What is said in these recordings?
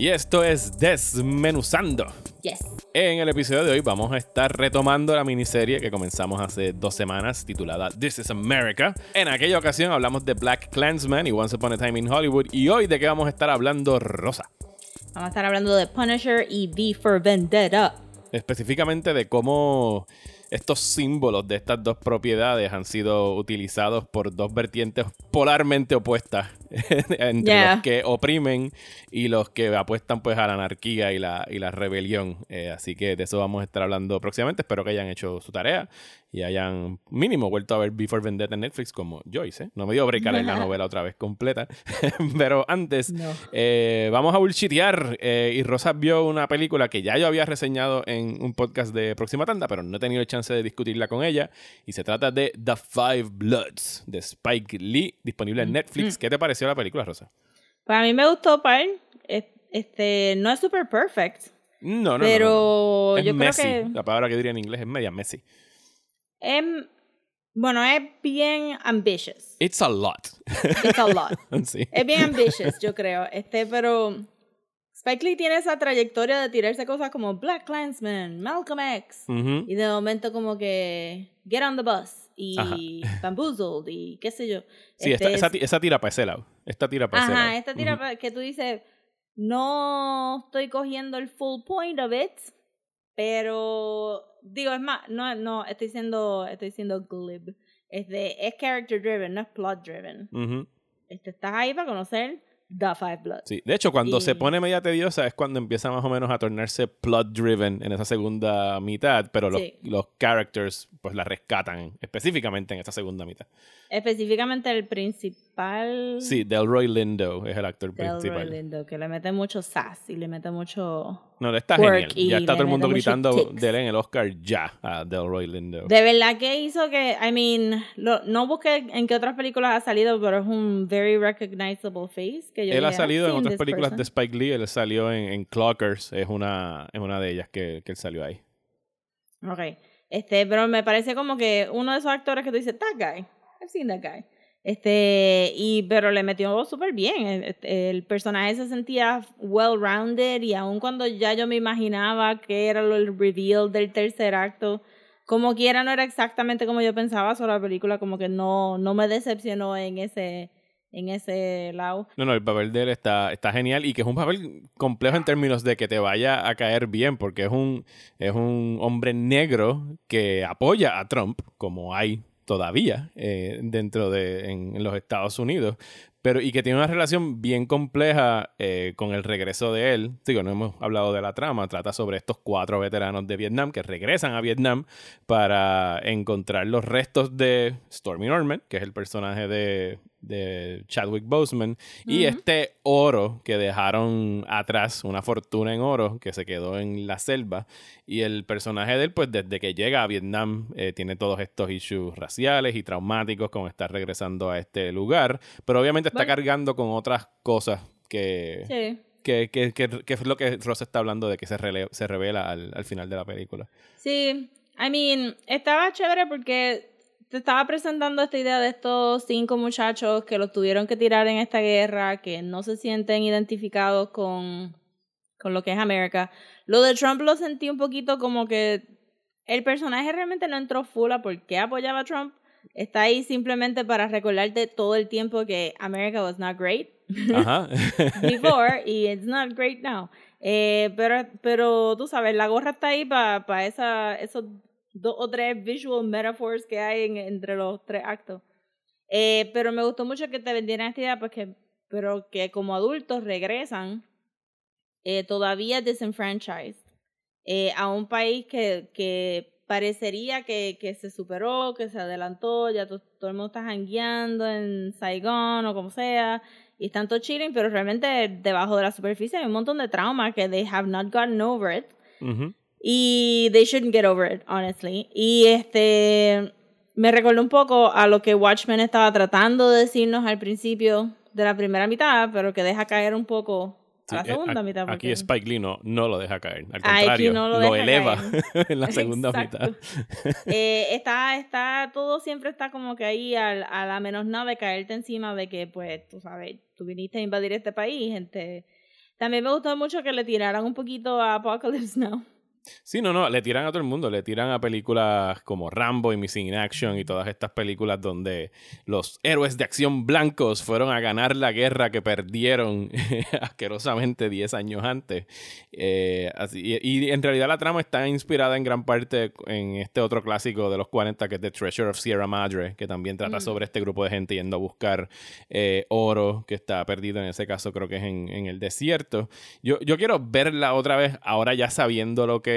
Y esto es Desmenuzando. Yes. En el episodio de hoy vamos a estar retomando la miniserie que comenzamos hace dos semanas titulada This is America. En aquella ocasión hablamos de Black Klansman y Once Upon a Time in Hollywood y hoy de qué vamos a estar hablando Rosa. Vamos a estar hablando de Punisher y V for Vendetta. Específicamente de cómo estos símbolos de estas dos propiedades han sido utilizados por dos vertientes polarmente opuestas entre Yeah. los que oprimen y los que apuestan pues a la anarquía y la, y la rebelión. Eh, así que de eso vamos a estar hablando próximamente. Espero que hayan hecho su tarea y hayan mínimo vuelto a ver Before Vendetta en Netflix como yo hice. No me dio break a leer la novela otra vez completa. Pero antes, No. eh, vamos a bullshitear. eh, y Rosa vio una película que ya yo había reseñado en un podcast de Próxima Tanda, pero no he tenido chance de discutirla con ella. Y se trata de The Five Bloods de Spike Lee, disponible en Netflix. ¿Qué te pareció la película, Rosa? Pues a mí me gustó, par. Es- Este, no es super perfect, No, no, pero no, no. Es yo messy. creo que La palabra que diría en inglés es media messy. es, bueno, es bien ambitious. It's a lot. It's a lot. sí. es bien ambitious, yo creo. Este, pero Spike Lee tiene esa trayectoria de tirarse cosas como Black Klansman, Malcolm X. Ujú. Y de momento como que Get on the Bus Ajá. y Bamboozled y qué sé yo. Sí, esta- Este, esa, esa tira para ese lado. Esta tira para ese lado. Ajá, esta tira Ujú. pa- que tú dices, no estoy cogiendo el full point of it, pero digo, es más, no, no, estoy siendo, estoy siendo glib. Es de, es character driven, no es plot driven. Ujú. Este, estás ahí para conocer The Five Bloods. Sí, de hecho, cuando se pone media tediosa es cuando empieza más o menos a tornarse plot driven en esa segunda mitad, pero los, Sí. los characters pues la rescatan específicamente en esa segunda mitad. Específicamente el principal. Sí, Delroy Lindo es el actor Delroy principal. Lindo, que le mete mucho sass y le mete mucho... No, está genial. Ya está todo el mundo gritando tics. de él en el Oscar ya a Delroy Lindo. De verdad que hizo que, I mean, lo- no busqué en qué otras películas ha salido, pero es un very recognizable face. Que yo él ha salido "I've en otras películas de person". Spike Lee, él salió en, en Clockers, es una, es una de ellas que, que él salió ahí. Ok. Este, pero me parece como que uno de esos actores que tú dices, that guy, I've seen that guy. Este, y, pero le metió súper bien. El, este, el personaje se sentía well-rounded y aun cuando ya yo me imaginaba que era lo- el reveal del tercer acto, como quiera no era exactamente como yo pensaba, solo la película como que no, no me decepcionó en ese, en ese lado. No, no, el papel de él está, está genial y que es un papel complejo en términos de que te vaya a caer bien, porque es un, es un hombre negro que apoya a Trump, como hay todavía eh, dentro de en, los Estados Unidos, pero y que tiene una relación bien compleja eh, con el regreso de él. Digo, no hemos hablado de la trama, trata sobre estos cuatro veteranos de Vietnam que regresan a Vietnam para encontrar los restos de Stormy Norman, que es el personaje de, de Chadwick Boseman, y este oro que dejaron atrás, una fortuna en oro que se quedó en la selva. Y el personaje de él, pues desde que llega a Vietnam, eh, tiene todos estos issues raciales y traumáticos con estar regresando a este lugar, pero obviamente está Bueno. cargando con otras cosas que, Sí. que, que, que- que es lo que Ross está hablando de que se, rele- se revela al, al final de la película. Sí, I mean, estaba chévere porque te estaba presentando esta idea de estos cinco muchachos que los tuvieron que tirar en esta guerra, que no se sienten identificados con, con lo que es América. Lo de Trump lo sentí un poquito como que el personaje realmente no entró full a por qué apoyaba a Trump. Está ahí simplemente para recordarte todo el tiempo que America was not great Ajá. before y it's not great now. Eh, pero, pero tú sabes, la gorra está ahí para esos dos o tres visual metaphors que hay en- entre los tres actos. Eh, pero me gustó mucho que te vendieran esta idea, porque, pero que como adultos regresan eh, todavía disenfranchised eh, a un país que, que parecería que, que se superó, que se adelantó, ya to- todo el mundo está jangueando en Saigón o como sea, y están todos chilling, pero realmente debajo de la superficie hay un montón de trauma que they have not gotten over it. Y they shouldn't get over it, honestly. Y este me recordó un poco a lo que Watchmen estaba tratando de decirnos al principio de la primera mitad, pero que deja caer un poco Sí, a la eh, segunda a- mitad. Aquí porque- Spike Lee no, no lo deja caer. Al Ah, aquí contrario, no lo lo, eleva caer. en la segunda Exacto. mitad. Eh, está, está, todo siempre está como que ahí al- a, la menos nada de caerte encima de que, pues, tú sabes, tú viniste a invadir este país, gente. También me gustó mucho que le tiraran un poquito a Apocalypse Now. Sí, no, no, le tiran a todo el mundo, le tiran a películas como Rambo y Missing in Action y todas estas películas donde los héroes de acción blancos fueron a ganar la guerra que perdieron asquerosamente 10 años antes. Eh, así- y, y en realidad la trama está inspirada en gran parte en este otro clásico de los 40 que es The Treasure of Sierra Madre, que también trata Mm. sobre este grupo de gente yendo a buscar eh, oro que está perdido en ese caso creo que es en, en el desierto. Yo, yo quiero verla otra vez, ahora ya sabiendo lo que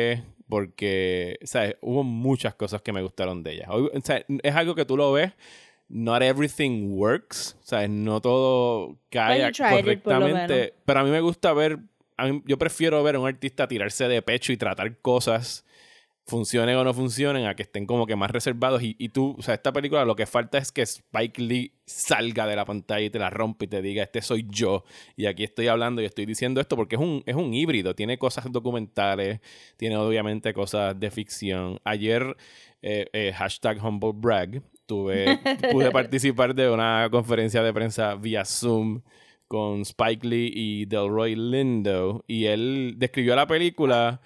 porque, ¿sabes? Hubo muchas cosas que me gustaron de ella. O sea, es algo que tú lo ves, not everything works, ¿sabes? No todo cae correctamente, pero a mí me gusta ver, a mí- yo prefiero ver a un artista tirarse de pecho y tratar cosas funcionen o no funcionen, a que estén como que más reservados. Y, y tú, o sea, esta película lo que falta es que Spike Lee salga de la pantalla y te la rompa y te diga, este soy yo. Y aquí estoy hablando y estoy diciendo esto porque es un, es un híbrido. Tiene cosas documentales, tiene obviamente cosas de ficción. Ayer, eh, eh, hashtag humble brag, tuve, pude participar de una conferencia de prensa vía Zoom con Spike Lee y Delroy Lindo. Y él describió la película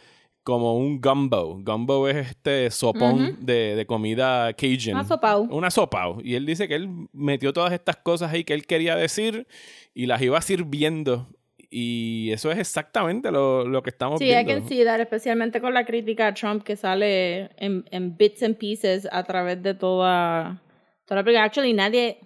como un gumbo. Gumbo es este sopón de, de comida cajun. Una sopao. Una sopa. Y él dice que él metió todas estas cosas ahí que él quería decir y las iba sirviendo. Y eso es exactamente lo, lo que estamos Sí, viendo. can see that, especialmente con la crítica a Trump que sale en, en bits and pieces a través de toda, toda la película. Actually, nadie...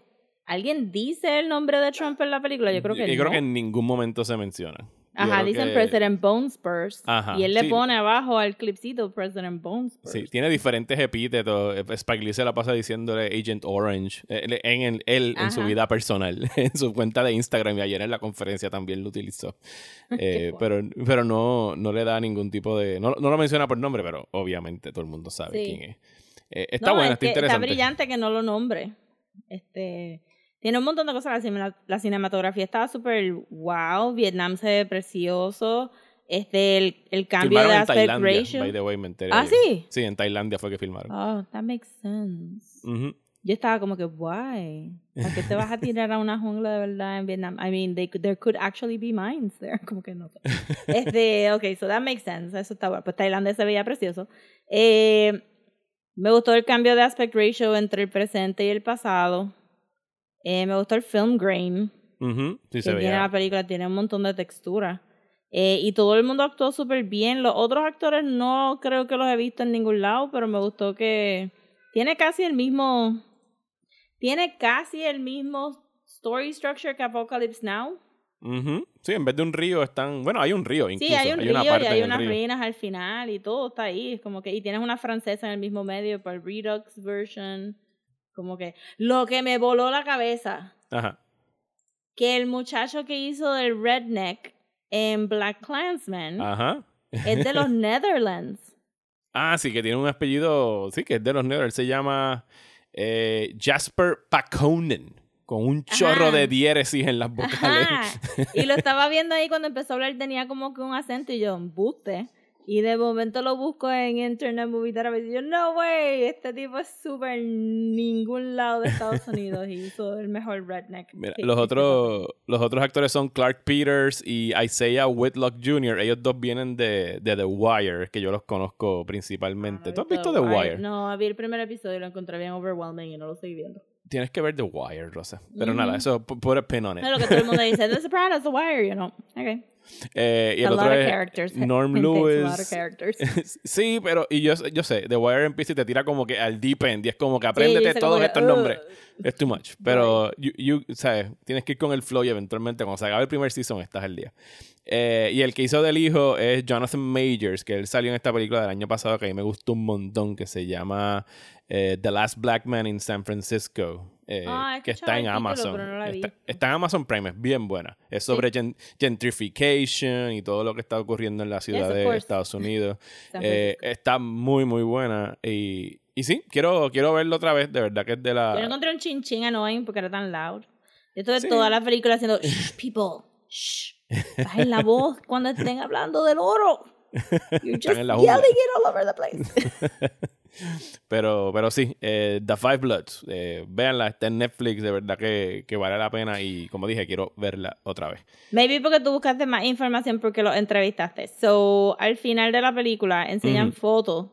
¿Alguien dice el nombre de Trump en la película? Yo creo que Yo no. creo que en ningún momento se menciona. Ajá, dicen que- President Bonespurs. Ajá, y él le sí. pone abajo al clipcito President Bonespurs. Sí, tiene diferentes epítetos. Eh, Spike Lee se la pasa diciéndole Agent Orange eh, le- en, el- él en su vida personal, en su cuenta de Instagram y ayer en la conferencia también lo utilizó. Eh, pero pero no, no le da ningún tipo de... No, no lo menciona por nombre, pero obviamente todo el mundo sabe Sí. quién es. Eh, está No, buena, es está que interesante. Está brillante que no lo nombre. Este, tiene un montón de cosas. La, la cinematografía estaba súper wow. Vietnam se ve precioso. Este, el, el cambio Filmaron de en aspect Tailandia, ratio. by the way, me enteré. Ah, ¿sí? Sí, en Tailandia fue que filmaron. Oh, that makes sense. Ujú. Yo estaba como que, why? ¿Por qué te vas a tirar a una jungla de verdad en Vietnam? I mean, they there could actually be mines there. Como que no sé. Este, ok, so that makes sense. Eso está bueno. Pues Tailandia se veía precioso. Eh, me gustó el cambio de aspect ratio entre el presente y el pasado. Eh, me gustó el film grain Ujú, Sí, que se tiene la veía. película. Tiene un montón de textura. Eh, y todo el mundo actuó súper bien. Los otros actores no creo que los he visto en ningún lado, pero me gustó que tiene casi el mismo. Tiene casi el mismo story structure que Apocalypse Now. Ujú. Sí, en vez de un río están... Bueno, hay un río incluso. sí, hay un río una y hay unas río. ruinas al final y todo está ahí. Es como que, y tienes una francesa en el mismo medio para el Redux version. Como que lo que me voló la cabeza, Ajá. que el muchacho que hizo del redneck en Black Klansman Ajá. es de los Netherlands. Ah, sí, que tiene un apellido, sí, que es de los Netherlands. Se llama eh, Jasper Pakonen, con un chorro Ajá. de diéresis en las vocales. Ajá. Y lo estaba viendo ahí cuando empezó a hablar, tenía como que un acento y yo, buste. Y de momento lo busco en Internet Movie Database y yo, no way, este tipo es súper ningún lado de Estados Unidos y hizo el mejor redneck. Mira, los otros, los otros actores son Clark Peters y Isaiah Whitlock Jr. Ellos dos vienen de, de The Wire, que yo los conozco principalmente. Ah, ¿Tú has visto The Wire? No, vi el primer episodio y lo encontré bien overwhelming y no lo estoy viendo. Tienes que ver The Wire, Rosa. Pero Ujú. nada, eso, pu- put a pin on it. Es lo que todo el mundo dice, The Sopranos, The Wire, you know. Okay. Eh, y a el lot otro of es characters. Norm Lewis. A lot of characters. sí, pero y yo, yo sé, The Wire empieza y te tira como que al deep end y es como que apréndete dice todos que, estos nombres. "Ugh". Es too much. Pero, you, you- ¿sabes? Tienes que ir con el flow y eventualmente cuando se acabe el primer season estás al día. Eh, y el que hizo del hijo es Jonathan Majors, que él salió en esta película del año pasado que a mí me gustó un montón, que se llama eh, The Last Black Man in San Francisco, eh, Ah, que está en título, Amazon. no está, está en Amazon Prime, es bien buena. Es sobre gen- gentrification y todo lo que está ocurriendo en la ciudad of de. Estados Unidos. Eh, está muy, muy buena. Y, y sí, quiero, quiero verlo otra vez. De verdad que es de la. Yo encontré un chin chin annoying porque era tan loud. Yo estuve Sí. toda la película haciendo, shh, people, shh, bajen la voz cuando estén hablando del oro. You're just en la yelling it all over the place. Pero, pero sí, eh, The Five Bloods. Eh, véanla, está en Netflix. De verdad que, que vale la pena. Y como dije, quiero verla otra vez. Maybe porque tú buscaste más información porque lo entrevistaste. So, al final de la película enseñan Ujú. fotos.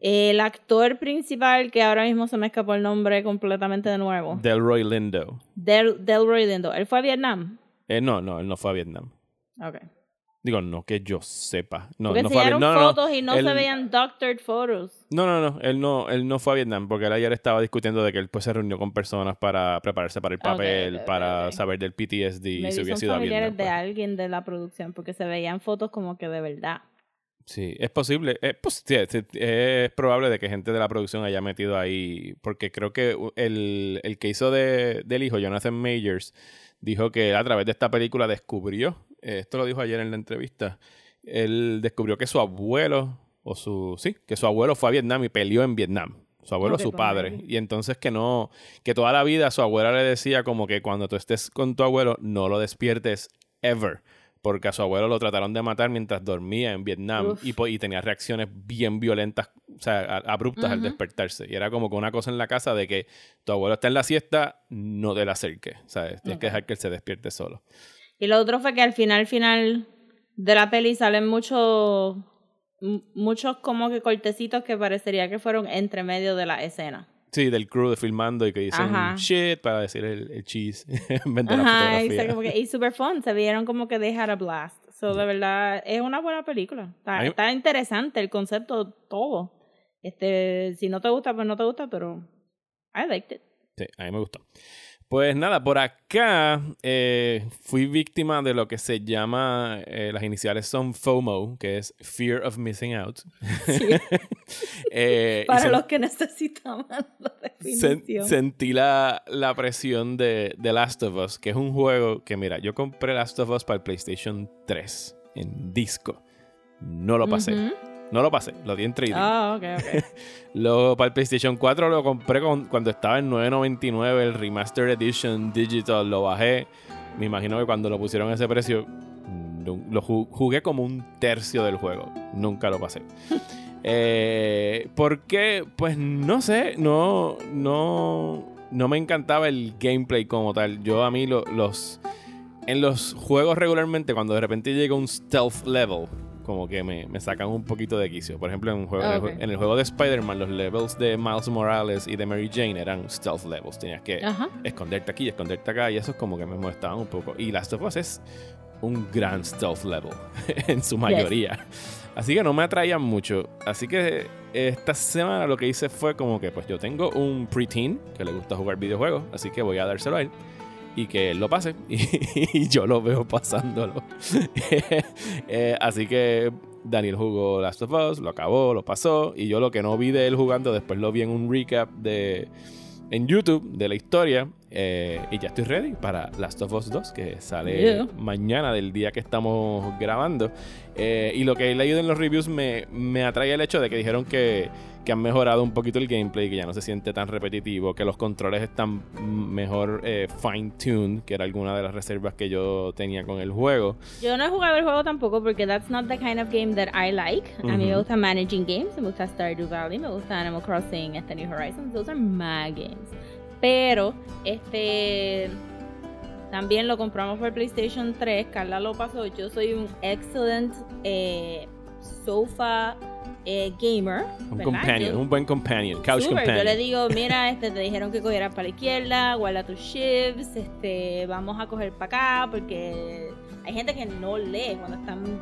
El actor principal, que ahora mismo se me escapó el nombre completamente de nuevo, Delroy Lindo. Del, Delroy Lindo, él fue a Vietnam. Eh, no, no, él no fue a Vietnam. Ok. Digo, no que yo sepa. No, Porque no fue a Vietnam. No, no, fotos y no él- se veían doctored photos. No, no, no. Él no, él no fue a Vietnam porque él ayer estaba discutiendo de que él pues, se reunió con personas para prepararse para el papel, para saber del PTSD y si hubiera son sido a Vietnam. de pues. alguien de la producción porque se veían fotos como que de verdad. Sí, es posible. Es, pos- sí, es, es probable de que gente de la producción haya metido ahí, porque creo que el, el que hizo de, del hijo, Jonathan Majors, dijo que a través de esta película descubrió, eh, esto lo dijo ayer en la entrevista, él descubrió que su abuelo, o su, sí, que su abuelo fue a Vietnam y peleó en Vietnam. Su abuelo, Ok, su padre. Y entonces que no, que toda la vida su abuela le decía como que cuando tú estés con tu abuelo, no lo despiertes ever porque a su abuelo lo trataron de matar mientras dormía en Vietnam y, y tenía reacciones bien violentas, o sea, abruptas al despertarse. Y era como que una cosa en la casa de que tu abuelo está en la siesta, no te la acerques, ¿sabes? Tienes que dejar que él se despierte solo. Y lo otro fue que al final, final de la peli salen muchos, muchos como que cortecitos que parecería que fueron entre medio de la escena. Sí, del crew de filmando y que dicen Ajá. shit para decir el, el cheese en vez de la Ajá, fotografía. y super fun, se vieron como que they had a blast. So, de verdad, es una buena película. Está, mí- está interesante el concepto, todo. Este, si no te gusta, pues no te gusta, pero I liked it. Sí, a mí me gustó. Pues nada, por acá eh, fui víctima de lo que se llama, eh, las iniciales son FOMO, que es Fear of Missing Out. Eh, Para los que necesitaban la Sen- definición. sentí la, la presión de The Last of Us, que es un juego que, mira, yo compré Last of Us para el PlayStation 3 en disco. No lo pasé. No lo pasé, lo di en 3D. Ah, ok, ok. Lo, para el PlayStation 4 lo compré con- cuando estaba en 9.99, el Remastered Edition Digital, lo bajé. Me imagino que cuando lo pusieron a ese precio, lo ju- jugué como un tercio del juego. Nunca lo pasé. Eh, ¿Por qué? Pues no sé, no, no, no me encantaba el gameplay como tal. Yo a mí lo- los... En los juegos regularmente, cuando de repente llega un stealth level, como que me, me sacan un poquito de quicio. Por ejemplo, en, un juego, en el en juego de Spider-Man, los levels de Miles Morales y de Mary Jane eran stealth levels. Tenías que Ajá. esconderte aquí, esconderte acá, y eso es como que me molestaban un poco. Y Last of Us es un gran stealth level, en su mayoría. Así que no me atraían mucho. Así que esta semana lo que hice fue como que, pues yo tengo un preteen que le gusta jugar videojuegos, así que voy a dárselo a él y que él lo pase y, yo lo veo pasándolo. Eh, así que Daniel jugó Last of Us, lo acabó, lo pasó y yo lo que no vi de él jugando después lo vi en un recap de en YouTube de la historia eh, y ya estoy ready para Last of Us 2 que sale Yeah. mañana del día que estamos grabando Eh, y lo que he leído en los reviews me, me atrae el hecho de que dijeron que, que han mejorado un poquito el gameplay, que ya no se siente tan repetitivo, que los controles están mejor eh, fine-tuned, que era alguna de las reservas que yo tenía con el juego. Yo no he jugado el juego tampoco porque that's not the kind of game that I like. A mí me gusta Managing Games, me gusta Stardew Valley, me gusta Animal Crossing, este New Horizons. Those are my games. Pero, este... También lo compramos por PlayStation 3. Carla lo pasó. Yo soy un excellent eh, sofa eh, gamer. Un companion, Yo- un buen companion, couch Super, companion. Yo le digo, mira, este, te dijeron que cogieras para la izquierda, guarda tus shifts, este, vamos a coger para acá, porque hay gente que no lee cuando están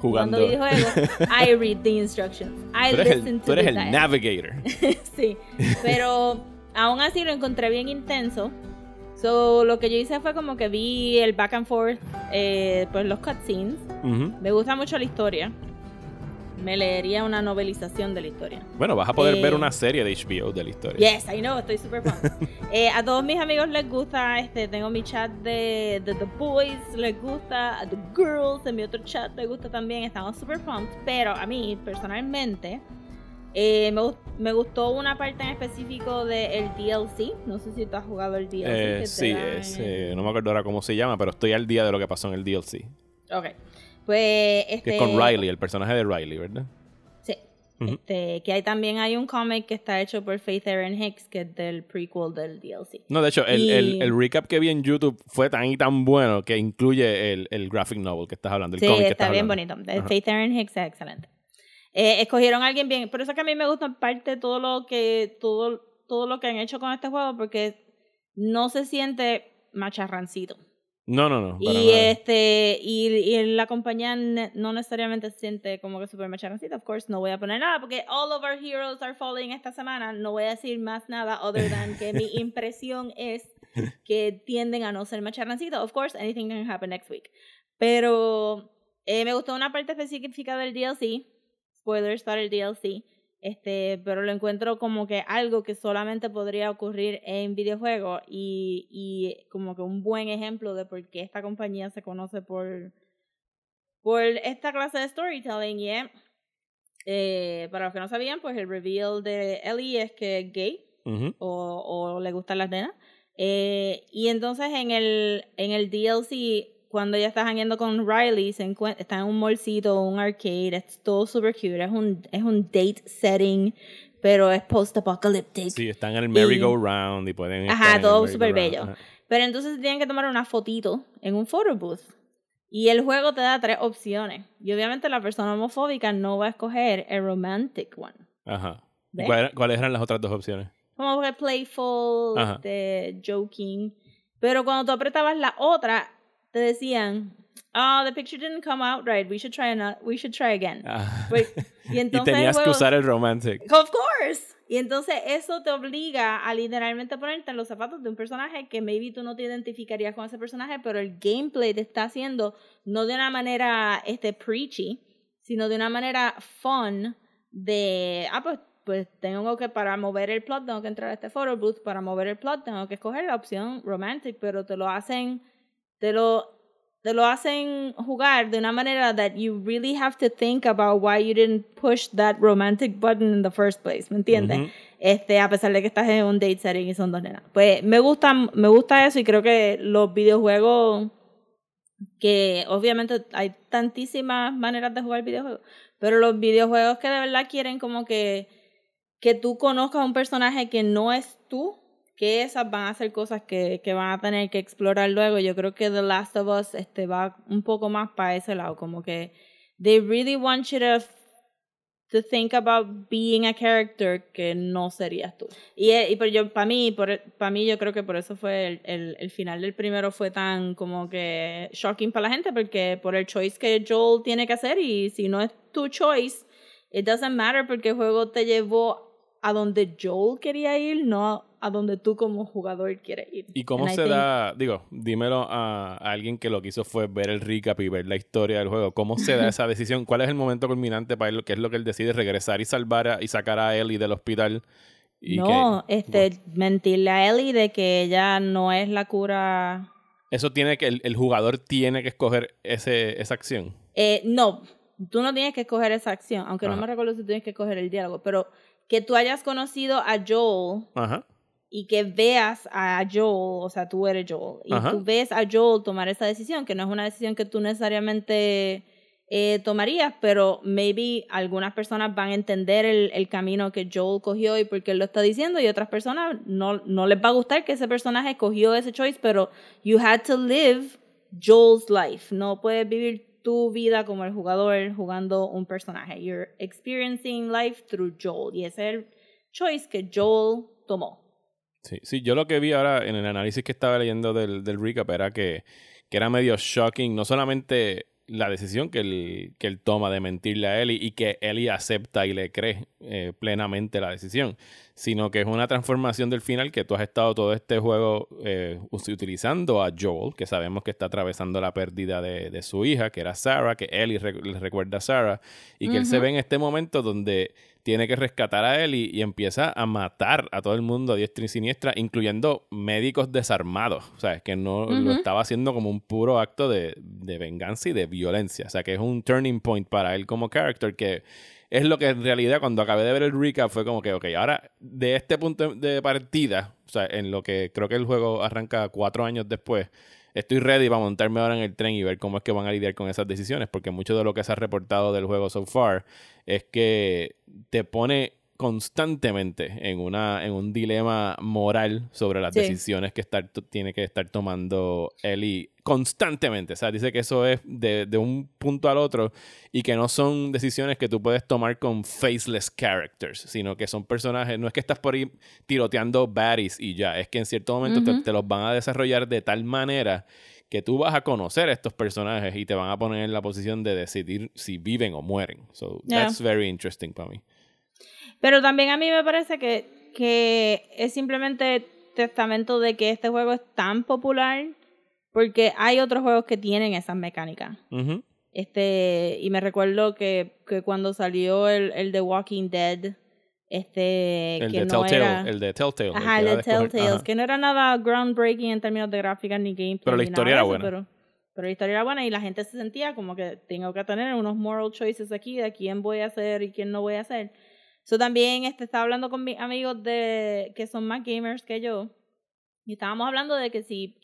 jugando. videojuegos. I read the instructions. I tú eres listen el, to tú eres the el navigator. sí, pero aún así lo encontré bien intenso. So, lo que yo hice fue como que vi el back and forth, eh, pues los cutscenes. Me gusta mucho la historia. Me leería una novelización de la historia. Bueno, vas a poder ver Eh, una serie de HBO de la historia. Yes, I know, estoy super pumped. Eh, a todos mis amigos les gusta, este, tengo mi chat de, de The Boys, les gusta, a The Girls, en mi otro chat les gusta también, estamos super pumped, pero a mí, personalmente, eh, me, me gustó una parte en específico del DLC, no sé si tú has jugado el DLC. Eh, sí, es, no me acuerdo ahora cómo se llama, pero estoy al día de lo que pasó en el DLC. Ok, pues, este... Que es con Riley, el personaje de Riley, ¿verdad? Sí. Este, que hay también hay un cómic que está hecho por Faith Erin Hicks, que es del prequel del DLC. No, de hecho, el, Y- el- el recap que vi en YouTube fue tan y tan bueno que incluye el, el graphic novel que estás hablando, el Sí, cómic que está estás bien hablando. bonito. Faith Erin Hicks es excelente. Eh, escogieron a alguien bien. Por eso que a mí me gusta en parte todo lo que todo, todo lo que han hecho con este juego porque no se siente macharrancito. No, no, no. Y nada. este y, y la compañía no necesariamente se siente como que super macharrancito. Of course, no voy a poner nada porque all of our heroes are falling esta semana. No voy a decir más nada other than que mi impresión es que tienden a no ser macharrancito. Of course, anything can happen next week. Pero eh, me gustó una parte específica del DLC. Spoilers para el DLC. Este, pero lo encuentro como que algo que solamente podría ocurrir en videojuegos y, y como que un buen ejemplo de por qué esta compañía se conoce por, por esta clase de storytelling. Yeah. Eh, para los que no sabían, pues el reveal de Ellie es que es gay o le gustan las nenas. Eh, y entonces en el, en el DLC, cuando ella está jangueando con Riley, se está en un mallcito, un arcade, es todo super cute, es un, es un date setting, pero es post-apocalyptic. Sí, están en el merry-go-round y pueden. Ajá, todo súper bello. Ajá. Pero entonces tienen que tomar una fotito en un photo booth. Y el juego te da tres opciones. Y obviamente la persona homofóbica no va a escoger el romantic one. Ajá. ¿Y ¿Ves? cuál- ¿Cuáles eran las otras dos opciones? como que playful, este, joking. Pero cuando tú apretabas la otra, te decían, oh, the picture didn't come out right, we should try, ano- we should try again. Ah. Pues, y y entonces el tenías que usar el romantic. Of course. Y entonces eso te obliga a literalmente ponerte en los zapatos de un personaje que maybe tú no te identificarías con ese personaje, pero el gameplay te está haciendo no de una manera este preachy, sino de una manera fun de ah pues pues tengo que para mover el plot tengo que entrar a este photo booth, para mover el plot tengo que escoger la opción romantic, pero te lo hacen te lo te lo hacen jugar de una manera that you really have to think about why you didn't push that romantic button in the first place, ¿me entiendes? Este, a pesar de que estás en un date setting y son dos nenas. Pues me gusta, me gusta eso y creo que los videojuegos que obviamente hay tantísimas maneras de jugar videojuegos, pero los videojuegos que de verdad quieren como que que tú conozcas a un personaje que no es tú, que esas van a ser cosas que, que van a tener que explorar luego. Yo creo que The Last of Us este, va un poco más para ese lado, como que they really want you to, to think about being a character que no serías tú. Y, eh, y yo, para mí, mí yo creo que por eso fue el, el, el final del primero fue tan como que shocking para la gente, porque por el choice que Joel tiene que hacer y si no es tu choice, it doesn't matter porque el juego te llevó a donde Joel quería ir, no a donde tú como jugador quieres ir. ¿Y cómo And se da, digo, dímelo a, a alguien que lo que hizo fue ver el recap y ver la historia del juego, ¿cómo se da esa decisión? ¿Cuál es el momento culminante para él? ¿Qué es lo que él decide? ¿Regresar y salvar a- y sacar a Ellie del hospital? Y no, que- este, mentirle a Ellie de que ella no es la cura. Eso tiene que, el, el jugador tiene que escoger ese, esa acción. Eh, no, tú no tienes que escoger esa acción, aunque no me recuerdo si tienes que escoger el diálogo, pero que tú hayas conocido a Joel Ajá. Y que veas a Joel, o sea, tú eres Joel, y Ajá. tú ves a Joel tomar esa decisión, que no es una decisión que tú necesariamente eh, tomarías, pero maybe algunas personas van a entender el, el camino que Joel cogió y por qué él lo está diciendo, y otras personas no, no les va a gustar que ese personaje cogió ese choice, pero you had to live Joel's life. No puedes vivir tu vida como el jugador jugando un personaje. You're experiencing life through Joel, y ese es el choice que Joel tomó. Sí, sí, yo lo que vi ahora en el análisis que estaba leyendo del, del recap era que, que era medio shocking, no solamente la decisión que él, que él toma de mentirle a Ellie y que Ellie acepta y le cree eh, plenamente la decisión, sino que es una transformación del final que tú has estado todo este juego eh, utilizando a Joel, que sabemos que está atravesando la pérdida de, de su hija, que era Sarah, que Ellie le recuerda a Sarah, y que él se ve en este momento donde tiene que rescatar a Ellie y empieza a matar a todo el mundo a diestra y siniestra, incluyendo médicos desarmados. O sea, es que no lo estaba haciendo como un puro acto de, de venganza y de violencia. O sea, que es un turning point para él como character que es lo que en realidad cuando acabé de ver el recap fue como que, ok, ahora de este punto de partida, o sea, en lo que creo que el juego arranca cuatro años después, estoy ready para montarme ahora en el tren y ver cómo es que van a lidiar con esas decisiones, porque mucho de lo que se ha reportado del juego so far es que te pone constantemente en una en un dilema moral sobre las Sí. decisiones que estar, tiene que estar tomando Ellie constantemente. O sea, dice que eso es de, de un punto al otro y que no son decisiones que tú puedes tomar con faceless characters, sino que son personajes, no es que estás por ahí tiroteando baddies y ya, es que en cierto momento te- los van a desarrollar de tal manera que tú vas a conocer a estos personajes y te van a poner en la posición de decidir si viven o mueren. So Yeah. that's very interesting para mí. Pero también a mí me parece que, que es simplemente testamento de que este juego es tan popular porque hay otros juegos que tienen esas mecánicas. Este, y me recuerdo que, que cuando salió el, el de Walking Dead, este, El que de no Telltale, era... el de Telltale. Ajá, el de ajá. que no era nada groundbreaking en términos de gráficas ni gameplay. Pero la historia era eso, buena. Pero, pero la historia era buena y la gente se sentía como que tengo que tener unos moral choices aquí de quién voy a hacer y quién no voy a hacer. Eso también este, estaba hablando con mis amigos de, que son más gamers que yo. Y estábamos hablando de que si,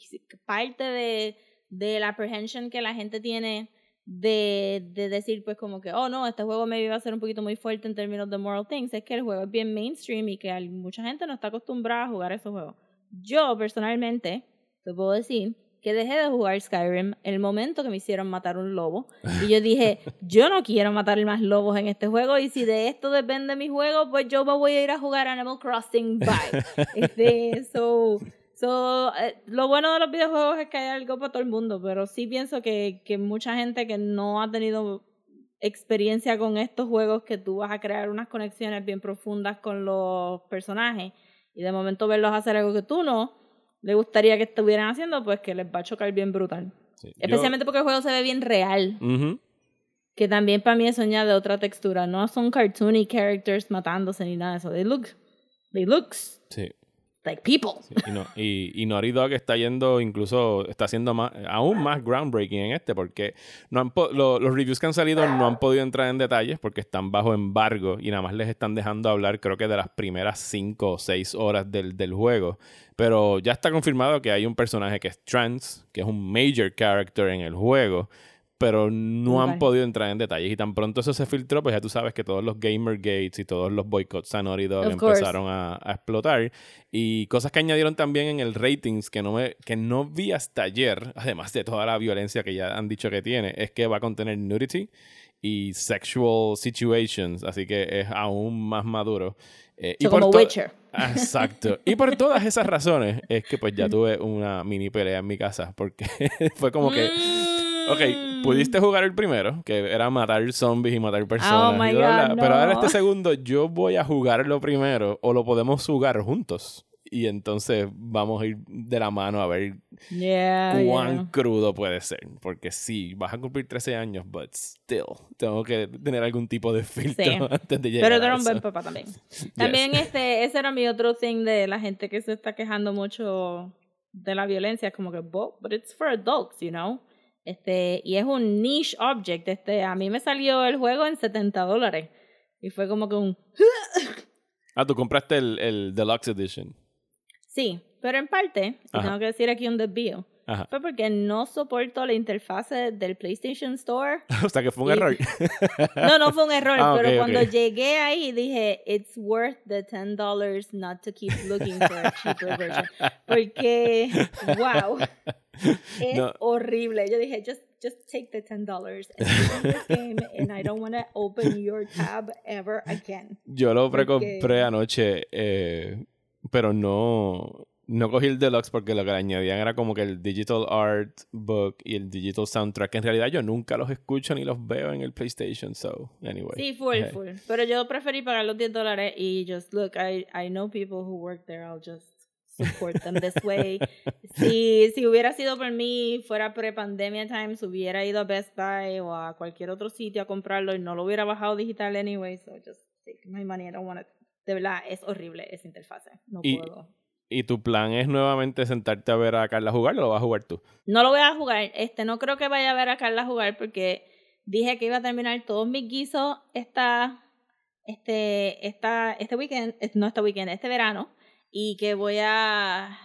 parte de, de la apprehension que la gente tiene de, de decir pues como que, oh no, este juego me iba a ser un poquito muy fuerte en términos de moral things, es que el juego es bien mainstream y que mucha gente no está acostumbrada a jugar esos juegos. Yo personalmente te puedo decir que dejé de jugar Skyrim el momento que me hicieron matar un lobo y yo dije, yo no quiero matar más lobos en este juego y si de esto depende mi juego, pues yo me voy a ir a jugar Animal Crossing, bye. Este, so, So, eh, lo bueno de los videojuegos es que hay algo para todo el mundo, pero sí pienso que, que mucha gente que no ha tenido experiencia con estos juegos, que tú vas a crear unas conexiones bien profundas con los personajes y de momento verlos hacer algo que tú no le gustaría que estuvieran haciendo, pues que les va a chocar bien brutal. Sí. Yo- Especialmente porque el juego se ve bien real, que también para mí eso añade otra textura. No son cartoony characters matándose ni nada de eso. They look, they looks Sí. People. Y, no, y, y está yendo, incluso está haciendo más, aún más groundbreaking en este, porque no han los reviews que han salido no han podido entrar en detalles porque están bajo embargo y nada más les están dejando hablar, creo que de las primeras cinco o seis horas del, del juego. Pero ya está confirmado que hay un personaje que es trans, que es un major character en el juego. Pero no han Ok. podido entrar en detalles. Y tan pronto eso se filtró, pues ya tú sabes que todos los Gamergates y todos los boicots a Naughty Dog empezaron a, a explotar. Y cosas que añadieron también en el ratings que no, me, que no vi hasta ayer, además de toda la violencia que ya han dicho que tiene, es que va a contener nudity y sexual situations, así que es aún más maduro. Eh, So, como to- Witcher. Exacto. Y por todas esas razones es que pues ya tuve una mini pelea en mi casa, porque fue como que... Ok, Mm. pudiste jugar el primero, que era matar zombies y matar personas. Oh my y bla, bla, God, Pero ahora este segundo, yo voy a jugarlo primero o lo podemos jugar juntos. Y entonces vamos a ir de la mano a ver Yeah, cuán yeah. crudo puede ser. Porque sí, vas a cumplir 13 años, but still, tengo que tener algún tipo de filtro Sí. antes de llegar Pero tú eres un buen papá también. También este, ese era mi otro thing de la gente que se está quejando mucho de la violencia, es como que, "But- but it's for adults, you know. Este, y es un niche object. Este, a mí me salió el juego en 70 dólares. Y fue como que un, Ah, tú compraste el, el Deluxe Edition. sí, pero en parte, y tengo que decir aquí un desvío, Ajá. fue porque no soporto la interfase del PlayStation Store. o sea que fue un Y- error. No, no fue un error, Ah, pero cuando llegué ahí dije, it's worth the $10 not to keep looking for a cheaper version. Porque, wow, es No. horrible. Yo dije, just, just take the $10 and in this game and I don't want to open your tab ever again. Yo lo Porque- precompré anoche, eh, pero no. no cogí el deluxe porque lo que le añadían era como que el digital art book y el digital soundtrack. En realidad yo nunca los escucho ni los veo en el PlayStation, so anyway. Sí, full, Eh, full. Pero yo preferí pagar los 10 dólares y just look, I, I know people who work there, I'll just support them this way. Si, si hubiera sido por mí, fuera pre-pandemia times, hubiera ido a Best Buy o a cualquier otro sitio a comprarlo y no lo hubiera bajado digital anyway, so just take my money, I don't want it. De verdad, es horrible esa interfase. No Y- puedo. ¿Y tu plan es nuevamente sentarte a ver a Carla jugar o lo vas a jugar tú? No lo voy a jugar. Este, no creo que vaya a ver a Carla jugar porque dije que iba a terminar todos mis guisos esta, este, esta, este weekend, eh, no este weekend, este verano, y que voy a,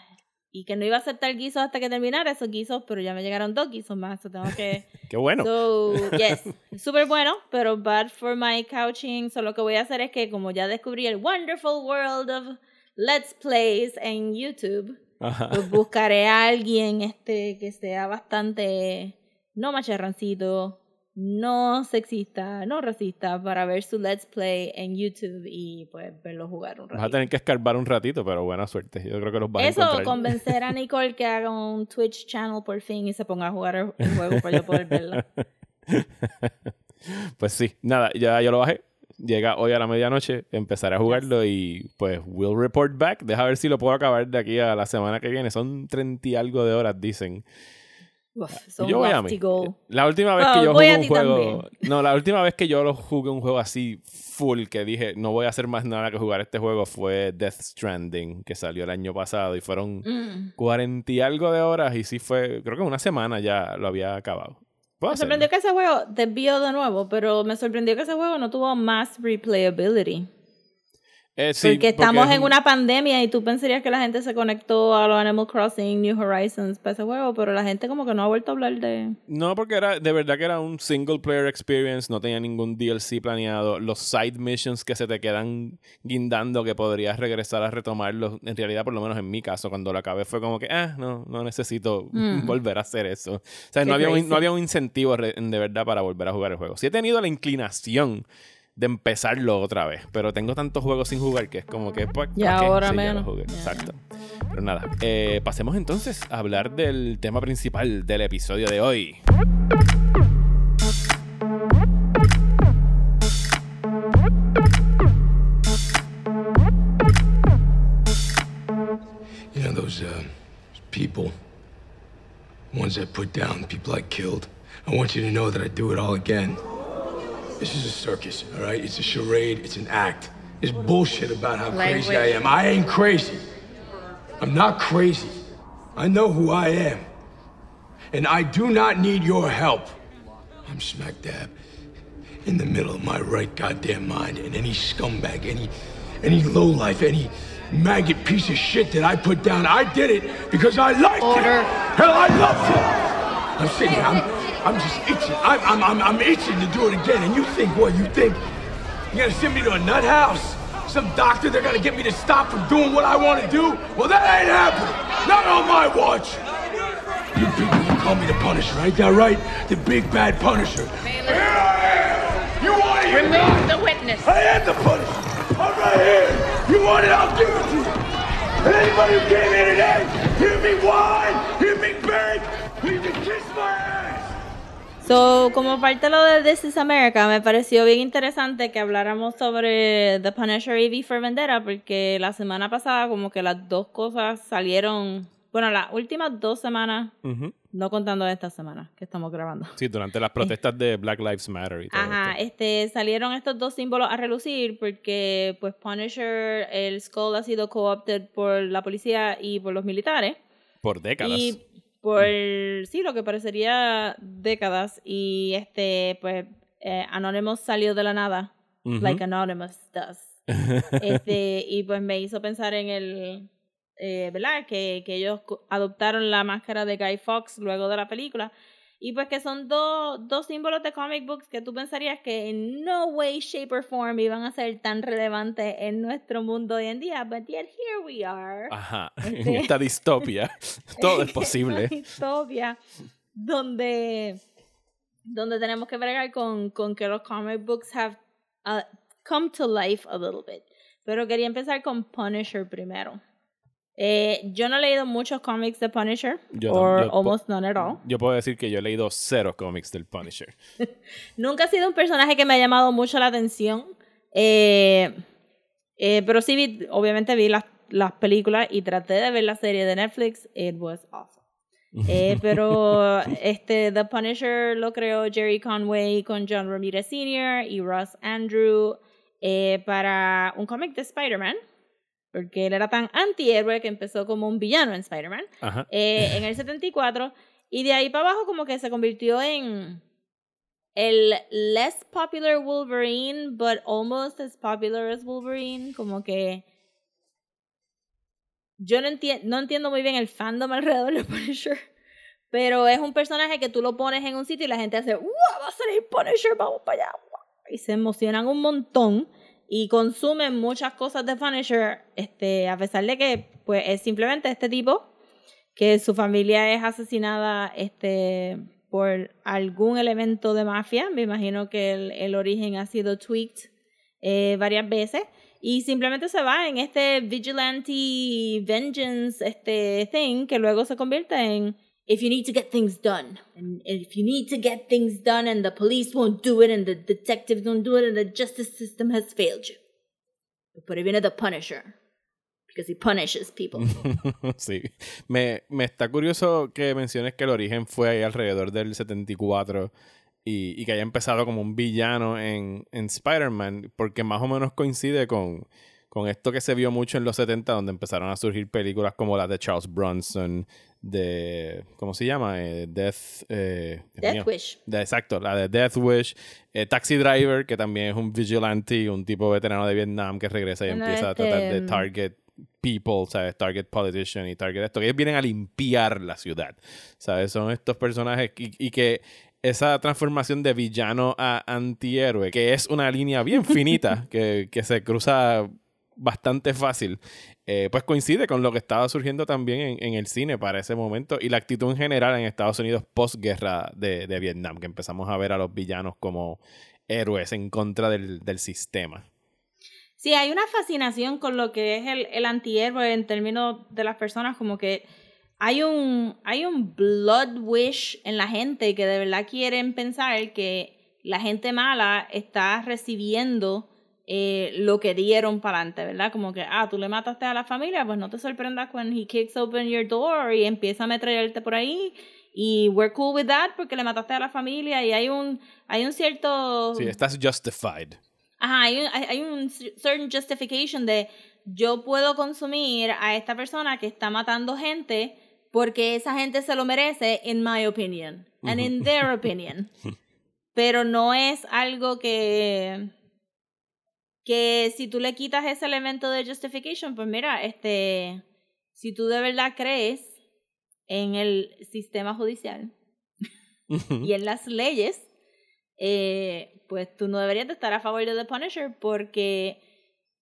y que no iba a aceptar guisos hasta que terminara esos guisos, pero ya me llegaron dos guisos más, so tengo que, Qué bueno. so, yes, súper bueno, pero bad for my couching, so lo que voy a hacer es que como ya descubrí el wonderful world of Let's Plays en YouTube, Ajá. pues buscaré a alguien este que sea bastante no macharrancito, no sexista, no racista para ver su let's play en YouTube y pues verlo jugar un Vas a ratito. tener que escarbar un ratito, pero buena suerte. Yo creo que los vas a Eso, encontrar. convencer a Nicole que haga un Twitch channel por fin y se ponga a jugar el juego para yo poder verla. Pues sí, nada, ya yo lo bajé. Llega hoy a la medianoche, empezaré a jugarlo y pues we'll report back. Deja ver si lo puedo acabar de aquí a la semana que viene. Son 30 y algo de horas, dicen. Uf, son yo voy a mí. La última vez Oh, que yo jugué un juego. también. No, la última vez que yo lo jugué un juego así full, que dije no voy a hacer más nada que jugar este juego, fue Death Stranding, que salió el año pasado y fueron Mm. 40 y algo de horas y sí fue, creo que una semana ya lo había acabado. Me hacerlo. sorprendió que ese juego, desvío de nuevo, pero me sorprendió que ese juego no tuvo más replayability. Eh, sí, porque estamos es en un- una pandemia y tú pensarías que la gente se conectó a los Animal Crossing, New Horizons para ese juego, pero la gente como que no ha vuelto a hablar de... No, porque era de verdad que era un single player experience, no tenía ningún DLC planeado. Los side missions que se te quedan guindando que podrías regresar a retomarlos, en realidad por lo menos en mi caso, cuando lo acabé fue como que, ah, no, no necesito Mm. volver a hacer eso. O sea, Qué no había, un, no había un incentivo de verdad para volver a jugar el juego. Sí he tenido la inclinación de empezarlo otra vez, pero tengo tantos juegos sin jugar que es como que, pues, Y ¿para qué? ahora Sí, menos. Ya, Exacto. Pero nada, eh, pasemos entonces a hablar del tema principal del episodio de hoy. You know those uh, people, ones I put down, people I killed. I want you to know that I do it all again. This is a circus, all right? It's a charade. It's an act. It's bullshit about how crazy I am. I ain't crazy. I'm not crazy. I know who I am, and I do not need your help. I'm smack dab in the middle of my right goddamn mind, and any scumbag, any any lowlife, any maggot piece of shit that I put down, I did it because I liked it. Hell, I loved it. I'm sitting here, I'm, I'm just itching. I'm, I'm, I'm, I'm itching to do it again. And you think what? You think you're gonna send me to a nut house? Some doctor, they're gonna get me to stop from doing what I want to do? Well, that ain't happening. Not on my watch. You people, you call me the Punisher, ain't that right? The big bad Punisher. Here I am. You want it? you got it. the witness. I am the Punisher. I'm right here. You want it? I'll give it to you. And anybody who came here today, hear me whine, hear me beg, you can kiss my ass. So, como parte de lo de This is America, me pareció bien interesante que habláramos sobre The Punisher y V for Vendetta, porque la semana pasada como que las dos cosas salieron, bueno, las últimas dos semanas, Ujú. no contando esta semana que estamos grabando. Sí, durante las protestas de Black Lives Matter y todo Ajá, esto. este, salieron estos dos símbolos a relucir porque pues Punisher, el Skull ha sido co-opted por la policía y por los militares. Por décadas. Y por, sí, lo que parecería décadas. Y este, pues, eh, Anonymous salió de la nada. Ujú. Like Anonymous does. este, y pues me hizo pensar en el, eh, ¿verdad? Que, que ellos adoptaron la máscara de Guy Fawkes luego de la película. Y pues que son dos dos símbolos de comic books que tú pensarías que en no way, shape or form iban a ser tan relevantes en nuestro mundo hoy en día. But yet here we are. Ajá, en Este- esta distopia todo es posible. Distopia donde, donde tenemos que bregar con, con que los comic books have uh, come to life a little bit. Pero quería empezar con Punisher primero. Eh, yo no he leído muchos cómics de Punisher, po- almost none at all. Yo puedo decir que yo he leído cero cómics del Punisher. Nunca ha sido un personaje que me ha llamado mucho la atención. Eh, eh, pero sí, vi, obviamente vi las, las películas y traté de ver la serie de Netflix. It was awesome. Eh, pero este The Punisher lo creó Jerry Conway con John Romita Sr. y Ross Andrew para un cómic de Spider-Man. Porque él era tan antihéroe que empezó como un villano en Spider-Man eh, en el 74 y de ahí para abajo como que se convirtió en el less popular Wolverine but almost as popular as Wolverine como que yo no, enti- no entiendo muy bien el fandom alrededor de Punisher pero es un personaje que tú lo pones en un sitio y la gente hace ¡Wow! va a salir Punisher vamos para allá y se emocionan un montón y consumen muchas cosas de Punisher este a pesar de que pues es simplemente este tipo que su familia es asesinada este por algún elemento de mafia. Me imagino que el, el origen ha sido tweaked eh, varias veces. Y simplemente se va en este vigilante vengeance este thing que luego se convierte en if you need to get things done and if you need to get things done and the police won't do it and the detectives won't do it and the justice system has failed you. But it viene the Punisher because he punishes people. sí. Me, me está curioso que menciones que el origen fue ahí alrededor del 74 y, y que haya empezado como un villano en, en Spider-Man, porque más o menos coincide con, con esto que se vio mucho en los 70, donde empezaron a surgir películas como las de Charles Bronson, de. ¿Cómo se llama? Eh, Death. eh, Death mío. Wish. De- exacto, la de Death Wish. Eh, Taxi Driver, que también es un vigilante, un tipo veterano de Vietnam que regresa y empieza a este, tratar de mm, target people, ¿sabes? Target politician y target esto. Que ellos vienen a limpiar la ciudad, ¿sabes? Son estos personajes y, y que esa transformación de villano a antihéroe, que es una línea bien finita, que, que se cruza bastante fácil, eh, pues coincide con lo que estaba surgiendo también en, el cine para ese momento y la actitud en general en Estados Unidos postguerra de, de Vietnam, que empezamos a ver a los villanos como héroes en contra del, del sistema. Sí, hay una fascinación con lo que es el, el antihéroe en términos de las personas, como que hay un, hay un blood wish en la gente que de verdad quieren pensar que la gente mala está recibiendo eh, lo que dieron para adelante, ¿verdad? Como que, ah, tú le mataste a la familia, pues no te sorprendas cuando he kicks open your door y empieza a metrallarte por ahí y we're cool with that porque le mataste a la familia y hay un, hay un cierto... Sí, estás justified. Ajá, hay un, hay un certain justification de yo puedo consumir a esta persona que está matando gente porque esa gente se lo merece, in my opinion, and in their opinion. Pero no es algo que que si tú le quitas ese elemento de justification, pues mira, este, si tú de verdad crees en el sistema judicial y en las leyes, eh, pues tú no deberías de estar a favor de The Punisher porque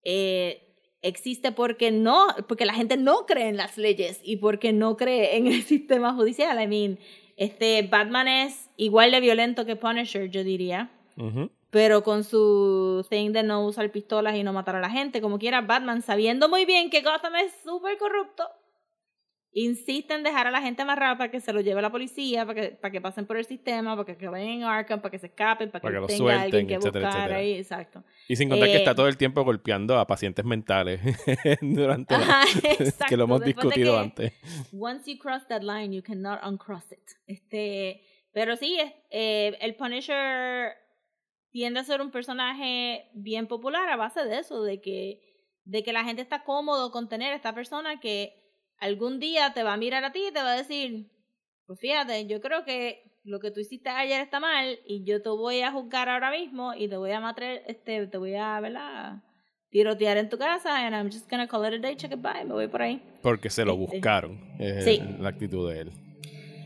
eh, existe porque no, porque la gente no cree en las leyes y porque no cree en el sistema judicial. I mean, este Batman es igual de violento que Punisher, yo diría, Ujú. Pero con su thing de no usar pistolas y no matar a la gente, como quiera Batman, sabiendo muy bien que Gotham es súper corrupto, insiste en dejar a la gente amarrada para que se lo lleve la policía, para que, para que pasen por el sistema, para que acaben en Arkham, para que se escapen, para que, Para que lo tenga suelten, alguien que etcétera, buscar etcétera. ahí, exacto. Y sin contar que Eh, está todo el tiempo golpeando a pacientes mentales durante la- Ajá, que exacto, lo hemos discutido que- antes. Once you cross that line, you cannot uncross it. Este, pero sí, eh, el Punisher tiende a ser un personaje bien popular a base de eso, de que, de que la gente está cómodo con tener a esta persona que algún día te va a mirar a ti y te va a decir, pues fíjate, yo creo que lo que tú hiciste ayer está mal y yo te voy a juzgar ahora mismo y te voy a matar, este, te voy a, ¿verdad? tirotear en tu casa and I'm just gonna call it a day, check it bye, me voy por ahí. Porque se lo Este, buscaron. Es sí. la actitud de él.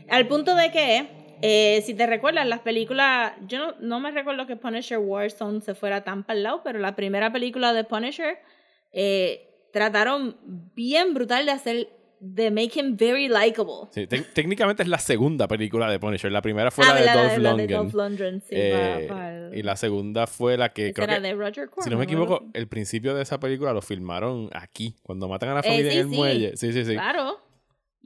Al punto de que, eh, si te recuerdas, las películas, yo no, no me recuerdo que Punisher Warzone se fuera tan para el lado, pero la primera película de Punisher eh, trataron bien brutal de hacer, de make him very likable. Sí, técnicamente es la segunda película de Punisher. La primera fue Ah, la de ¿verdad? Dolph la Lundgren. Dolph Lundgren, sí, Eh, para, para esa- Y la segunda fue la que creo era que, de Roger Corman. si no me equivoco, el principio de esa película lo filmaron aquí, cuando matan a la Eh, familia sí, en el sí. muelle. Sí, sí, sí. Claro.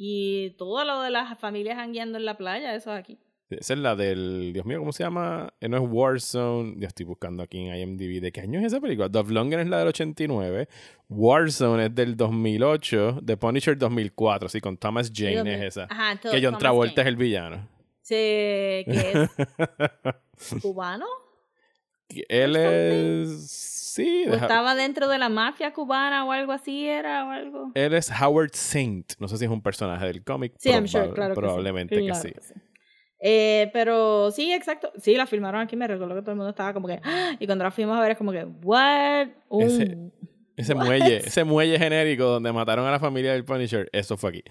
Y todo lo de las familias jangueando en la playa, eso es aquí. Esa es la del, Dios mío, ¿cómo se llama? Eh, no es Warzone. Yo estoy buscando aquí en IMDb. ¿De qué año es esa película? Dove Longer es la del 89. Warzone es del 2008. The Punisher 2004. Sí, con Thomas Jane es esa. Ajá, to- que John Thomas Travolta Jane. es el villano. Sí, que es cubano. Él es... Sí, O estaba dentro de la mafia cubana o algo así, era o algo. él es Howard Saint. No sé si es un personaje del cómic. Sí, I'm sure, claro que sí. Probablemente que sí. que sí. Eh, pero sí, exacto. Sí, la filmaron aquí, me recuerdo que todo el mundo estaba como que. ¡ah! Y cuando la fuimos a ver es como que, ¿what? Un- Ese- Ese What? muelle, ese muelle genérico donde mataron a la familia del Punisher, eso fue aquí.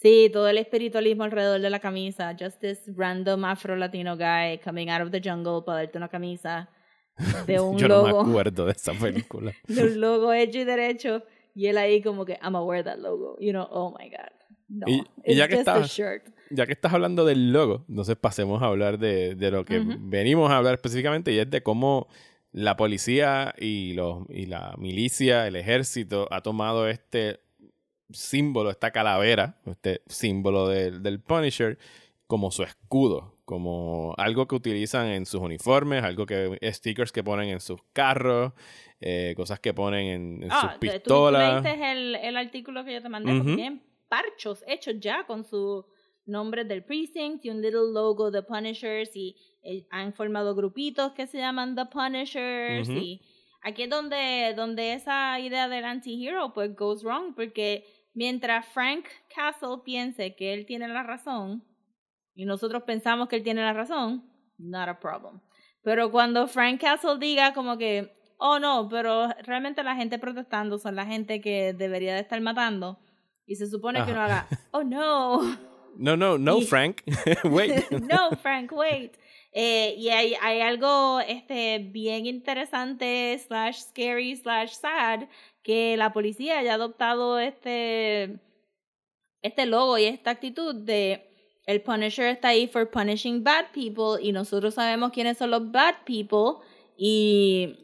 Sí, todo el espiritualismo alrededor de la camisa. Just this random afro-latino guy coming out of the jungle para darte una camisa de un Yo no logo. me acuerdo de esa película. de un logo hecho y derecho. Y él ahí como que, I'm wear that logo. You know, oh my God. No, Y- y ya que shirt. ya que estás hablando del logo, entonces pasemos a hablar de, de lo que venimos a hablar específicamente y es de cómo la policía y, los, y la milicia, el ejército, ha tomado este símbolo, esta calavera, este símbolo del, del Punisher, como su escudo, como algo que utilizan en sus uniformes, algo que stickers que ponen en sus carros, eh, cosas que ponen en, en Ah, sus tú- tú pistolas. leíste el, el artículo que yo te mandé, Ujú. porque tienen parchos hechos ya con su nombre del precinct y un little logo de Punishers y eh, han formado grupitos que se llaman The Punishers Ujú. y aquí es donde, donde esa idea del anti-hero pues goes wrong porque mientras Frank Castle piense que él tiene la razón y nosotros pensamos que él tiene la razón, not a problem. Pero cuando Frank Castle diga como que, oh no, pero realmente la gente protestando son la gente que debería de estar matando, y se supone que uno haga, oh no, No, no, no, Y- Frank. Wait. no, Frank, wait. Eh, y hay, hay algo este, bien interesante, slash scary, slash sad, que la policía haya adoptado este, este logo y esta actitud de el Punisher está ahí for punishing bad people y nosotros sabemos quiénes son los bad people y,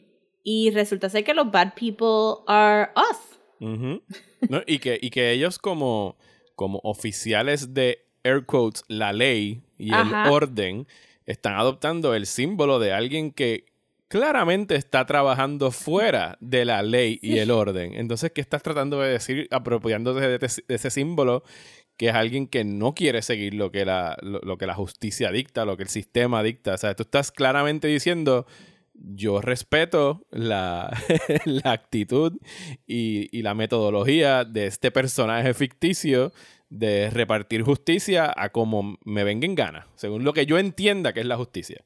y resulta ser que los bad people are us. No, y, que, y que ellos como, como oficiales de air quotes, la ley y Ajá. el orden, están adoptando el símbolo de alguien que claramente está trabajando fuera de la ley y el orden. Entonces, ¿qué estás tratando de decir de- de ese símbolo? Que es alguien que no quiere seguir lo que, la, lo, que la justicia dicta, lo que el sistema dicta. O sea, tú estás claramente diciendo, yo respeto la, la actitud y, y la metodología de este personaje ficticio de repartir justicia a como me venga en gana, según lo que yo entienda que es la justicia.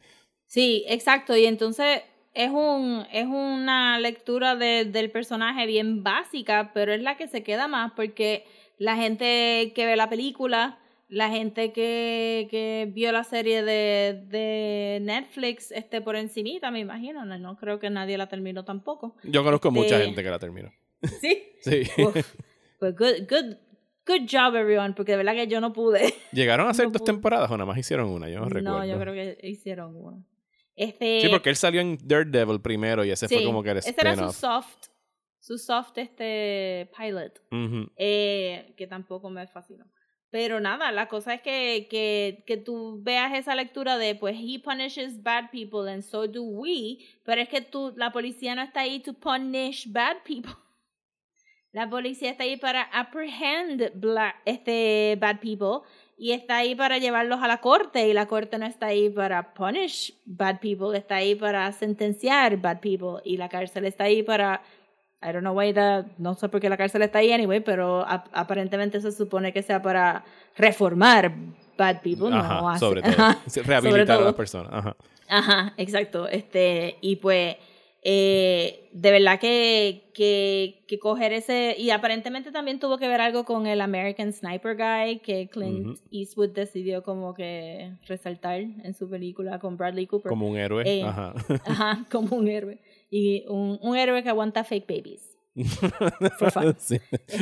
Sí, exacto. Y entonces es un es una lectura de- del personaje bien básica, pero es la que se queda más porque la gente que ve la película, la gente que, que vio la serie de, de Netflix este por encimita, me imagino. No, no creo que nadie la terminó tampoco. Yo conozco mucha Este- gente que la terminó. Sí. Sí. Uf. Pues good, good, good job everyone, porque de verdad que yo no pude. ¿Llegaron a hacer No dos pude. temporadas o nada más hicieron una? Yo no, recuerdo. No, yo creo que hicieron uno. Este, Sí, porque él salió en Daredevil primero y ese fue como que el ese era su soft, su soft este pilot, Ujú. eh, que tampoco me fascinó. Pero nada, la cosa es que, que, que tú veas esa lectura de, pues, he punishes bad people and so do we, pero es que tú, la policía no está ahí to punish bad people. La policía está ahí para apprehend black, este, bad people y está ahí para llevarlos a la corte y la corte no está ahí para punish bad people, está ahí para sentenciar bad people y la cárcel está ahí para I don't know why that, no sé por qué la cárcel está ahí anyway, pero ap- aparentemente se supone que sea para reformar bad people, no Ajá, hace- sobre todo. Rehabilitar a las personas. Ajá. Ajá, exacto. Este, y pues, eh, de verdad que, que, que coger ese. Y aparentemente también tuvo que ver algo con el American Sniper Guy que Clint. Eastwood decidió como que resaltar en su película con Bradley Cooper. Como un héroe. Eh, Ajá. Ajá, como un héroe. Y un, un héroe que aguanta fake babies. Sí.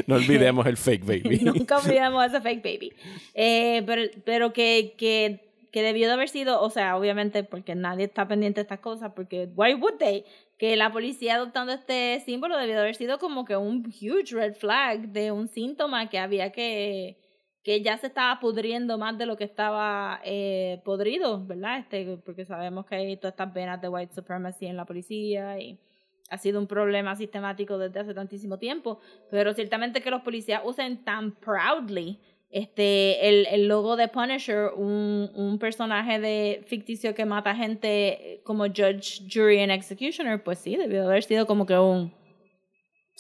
No olvidemos el fake baby. Nunca olvidamos ese fake baby. Eh, pero pero que, que que debió de haber sido, o sea, obviamente porque nadie está pendiente de estas cosas, porque why would they? Que la policía adoptando este símbolo debió de haber sido como que un huge red flag de un síntoma que había que que ya se estaba pudriendo más de lo que estaba eh, podrido, ¿verdad? Este, porque sabemos que hay todas estas venas de white supremacy en la policía y ha sido un problema sistemático desde hace tantísimo tiempo, pero ciertamente que los policías usen tan proudly este el, el logo de Punisher, un, un personaje de ficticio que mata gente como judge, jury and executioner, pues sí, debió haber sido como que un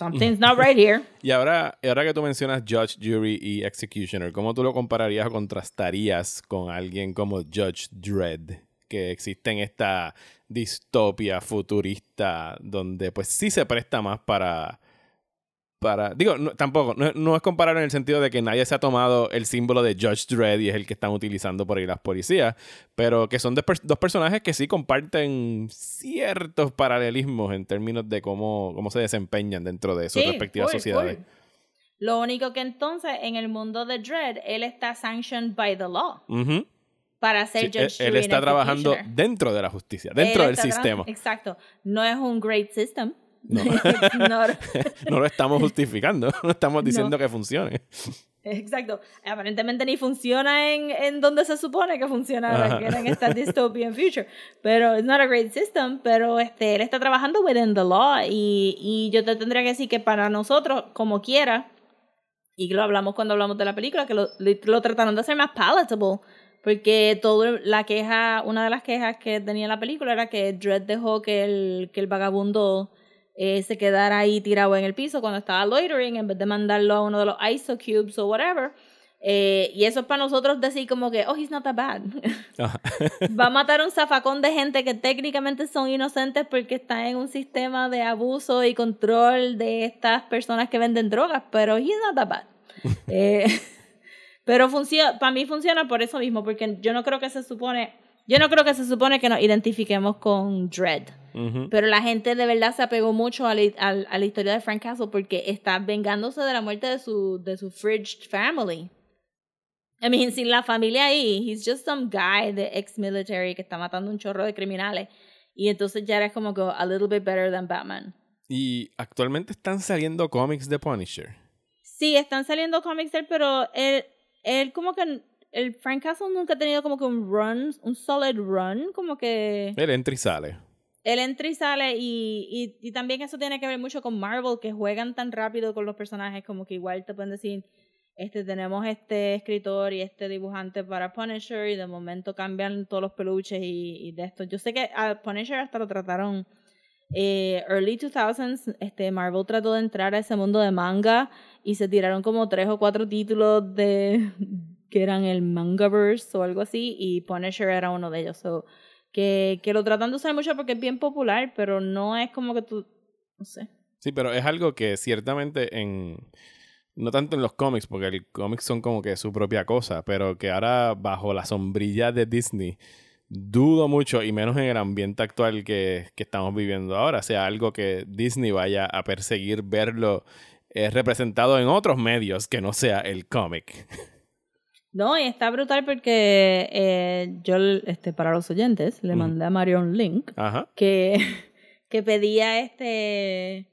something's not right here. Y ahora, ahora que tú mencionas Judge, Jury y Executioner, ¿cómo tú lo compararías o contrastarías con alguien como Judge Dredd? Que existe en esta distopia futurista donde pues sí se presta más para para. Digo, tampoco, no, es comparar en el sentido de que nadie se ha tomado el símbolo de Judge Dredd y es el que están utilizando por ahí las policías, pero que son dos personajes que sí comparten ciertos paralelismos en términos de cómo, cómo se desempeñan dentro de sus respectivas sociedades. Lo único que entonces en el mundo de Dredd, él está sanctioned by the law. Para ser Judge Él, él está trabajando dentro de la justicia, dentro del sistema. Exacto. No es un great system no. no, lo estamos justificando, no estamos diciendo que funcione. Exacto. Aparentemente ni funciona en, en donde se supone que funciona en esta dystopian future. Pero it's not a great system, pero este, él está trabajando within the law y, y yo te tendría que decir que para nosotros, como quiera, y lo hablamos cuando hablamos de la película, que lo, lo trataron de hacer más palatable. Porque todo la queja, una de las quejas que tenía la película era que Dredd dejó que el, que el vagabundo eh, se quedara ahí tirado en el piso cuando estaba loitering en vez de mandarlo a uno de los ISO cubes o whatever. Eh, y eso es para nosotros decir como que, oh, he's not that bad. Va a matar un zafacón de gente que técnicamente son inocentes porque están en un sistema de abuso y control de estas personas que venden drogas, pero he's not that bad. eh, pero funciona, para mí funciona por eso mismo, porque yo no creo que se supone, yo no creo que se supone que nos identifiquemos con Dread. Pero la gente de verdad se apegó mucho a la, historia de Frank Castle porque está vengándose de la muerte de su, de su fridged family. I mean, sin la familia ahí, he's just some guy de ex-military que está matando un chorro de criminales. Y entonces ya era como que a little bit better than Batman. Y actualmente están saliendo cómics de Punisher. Sí, están saliendo cómics de él, pero él, él como que el Frank Castle nunca ha tenido como que un run, un solid run, como que... Él entra y sale él entra y sale y, y, también eso tiene que ver mucho con Marvel, que juegan tan rápido con los personajes, como que igual te pueden decir, este tenemos este escritor y este dibujante para Punisher y de momento cambian todos los peluches y, de esto. Yo sé que a Punisher hasta lo trataron eh, early 2000s, este Marvel trató de entrar a ese mundo de manga y se tiraron como tres o cuatro títulos de que eran el Mangaverse o algo así y Punisher era uno de ellos. So, que, que lo tratan de usar mucho porque es bien popular, pero no es como que tú, no sé. Sí, pero es algo que ciertamente en, no tanto en los cómics, porque los cómics son como que su propia cosa, pero que ahora bajo la sombrilla de Disney, dudo mucho, y menos en el ambiente actual que, que estamos viviendo ahora, sea algo que Disney vaya a perseguir verlo eh, representado en otros medios que no sea el cómic. No, y está brutal porque eh, yo, este, para los oyentes, le mandé a Mario un link Que, que pedía este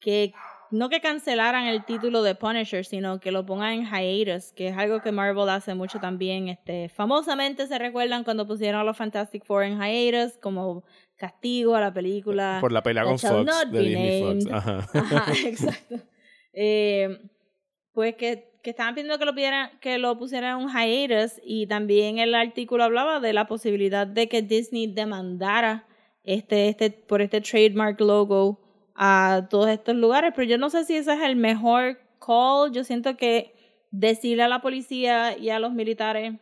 que no que cancelaran el título de Punisher, sino que lo pongan en hiatus, que es algo que Marvel hace mucho también. Este, famosamente se recuerdan cuando pusieron a los Fantastic Four en hiatus como castigo a la película. Por la pelea con Fox de Disney Fox. Ajá, Ajá exacto. Eh, pues que que estaban pidiendo que lo, pidieran, que lo pusieran en un hiatus y también el artículo hablaba de la posibilidad de que Disney demandara este, este, por este trademark logo a todos estos lugares, pero yo no sé si ese es el mejor call. Yo siento que decirle a la policía y a los militares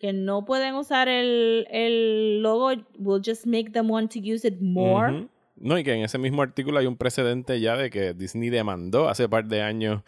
que no pueden usar el, el logo will just make them want to use it more. No, y que en ese mismo artículo hay un precedente ya de que Disney demandó hace par de años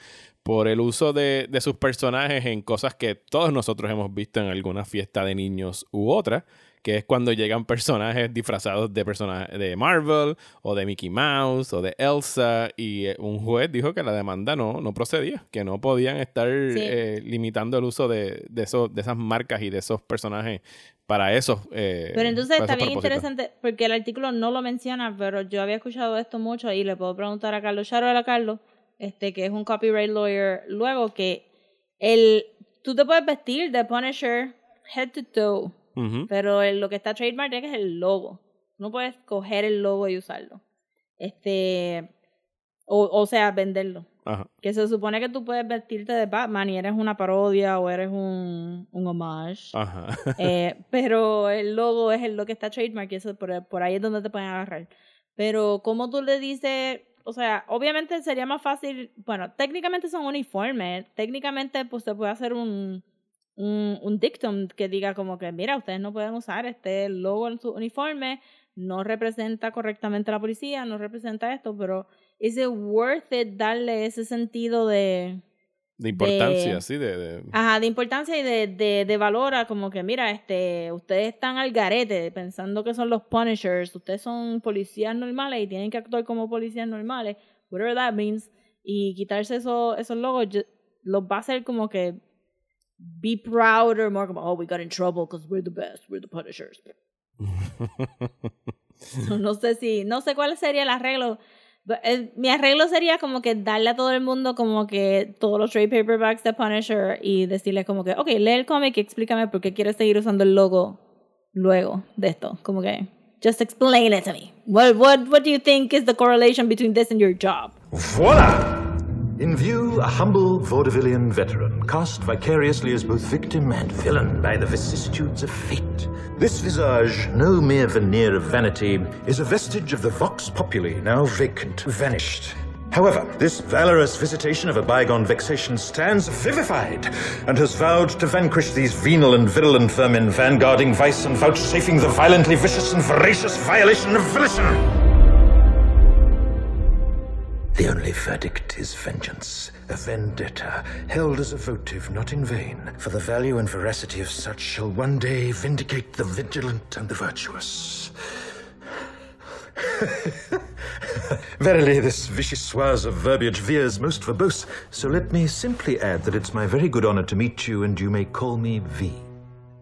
por el uso de, sus personajes en cosas que todos nosotros hemos visto en alguna fiesta de niños u otra, que es cuando llegan personajes disfrazados de personajes de Marvel o de Mickey Mouse o de Elsa y eh, un juez dijo que la demanda no, no procedía, que no podían estar Sí. eh, limitando el uso de, de, esos, de esas marcas y de esos personajes para esos eh, Pero entonces está bien propósitos. interesante porque el artículo no lo menciona, pero yo había escuchado esto mucho y le puedo preguntar a Carlos Charo a Carlos, este, que es un copyright lawyer, luego que el, tú te puedes vestir de Punisher head to toe, pero el- lo que está trademark es el logo. No puedes coger el logo y usarlo. Este, o, o sea, venderlo. Ajá. Que se supone que tú puedes vestirte de Batman y eres una parodia o eres un, un homage. Ajá. Eh, pero el logo es el lo que está trademark y eso por, por ahí es donde te pueden agarrar. Pero como tú le dices, o sea, obviamente sería más fácil, bueno, técnicamente son uniformes, técnicamente pues se puede hacer un, un, dictum que diga como que, mira, ustedes no pueden usar este logo en su uniforme, no representa correctamente a la policía, no representa esto, pero ¿is it worth it darle ese sentido de De importancia, de- sí, de, de- Ajá, de importancia y de, de, de valor a como que, mira, este, ustedes están al garete pensando que son los Punishers, ustedes son policías normales y tienen que actuar como policías normales, whatever that means, y quitarse eso, esos logos los va a hacer como que be proud or more como, oh, we got in trouble because we're the best, we're the Punishers. So, no sé si, no sé cuál sería el arreglo. Eh, mi arreglo sería como que darle a todo el mundo como que todos los trade paperbacks de Punisher y decirle como que, ok, lee el cómic y explícame por qué quieres seguir usando el logo luego de esto. Como que, just explain it to me. What, what, what do you think is the correlation between this and your job? Voila! In view, a humble vaudevillian veteran, cast vicariously as both victim and villain by the vicissitudes of fate. This visage, no mere veneer of vanity, is a vestige of the vox populi, now vacant, vanished. However, this valorous visitation of a bygone vexation stands vivified, and has vowed to vanquish these venal and virulent vermin vanguarding vice and vouchsafing the violently vicious and voracious violation of volition. The only verdict is vengeance, a vendetta, held as a votive not in vain, for the value and veracity of such shall one day vindicate the vigilant and the virtuous. Verily, this vicious vichyssoise of verbiage veers most verbose, so let me simply add that it's my very good honor to meet you, and you may call me V.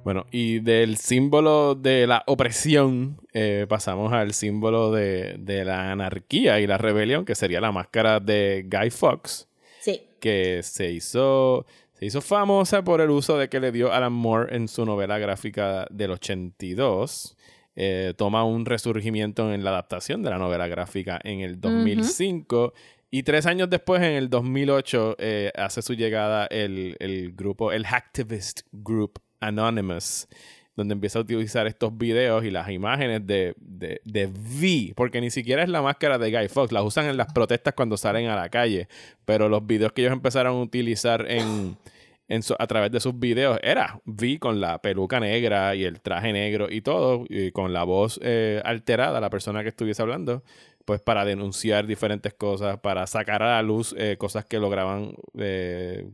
Bueno, y del símbolo de la opresión eh, pasamos al símbolo de, de la anarquía y la rebelión, que sería la máscara de Guy Fawkes, Sí. que se hizo, se hizo famosa por el uso de que le dio Alan Moore en su novela gráfica del 82. Eh, toma un resurgimiento en la adaptación de la novela gráfica en el 2005. Y tres años después, en el 2008, eh, hace su llegada el, el grupo, el Hacktivist Group Anonymous, donde empieza a utilizar estos videos y las imágenes de, de, de V, porque ni siquiera es la máscara de Guy Fawkes, las usan en las protestas cuando salen a la calle, pero los videos que ellos empezaron a utilizar en, en a través de sus videos era V con la peluca negra y el traje negro y todo, y con la voz eh, alterada, la persona que estuviese hablando, pues para denunciar diferentes cosas, para sacar a la luz eh, cosas que lograban eh,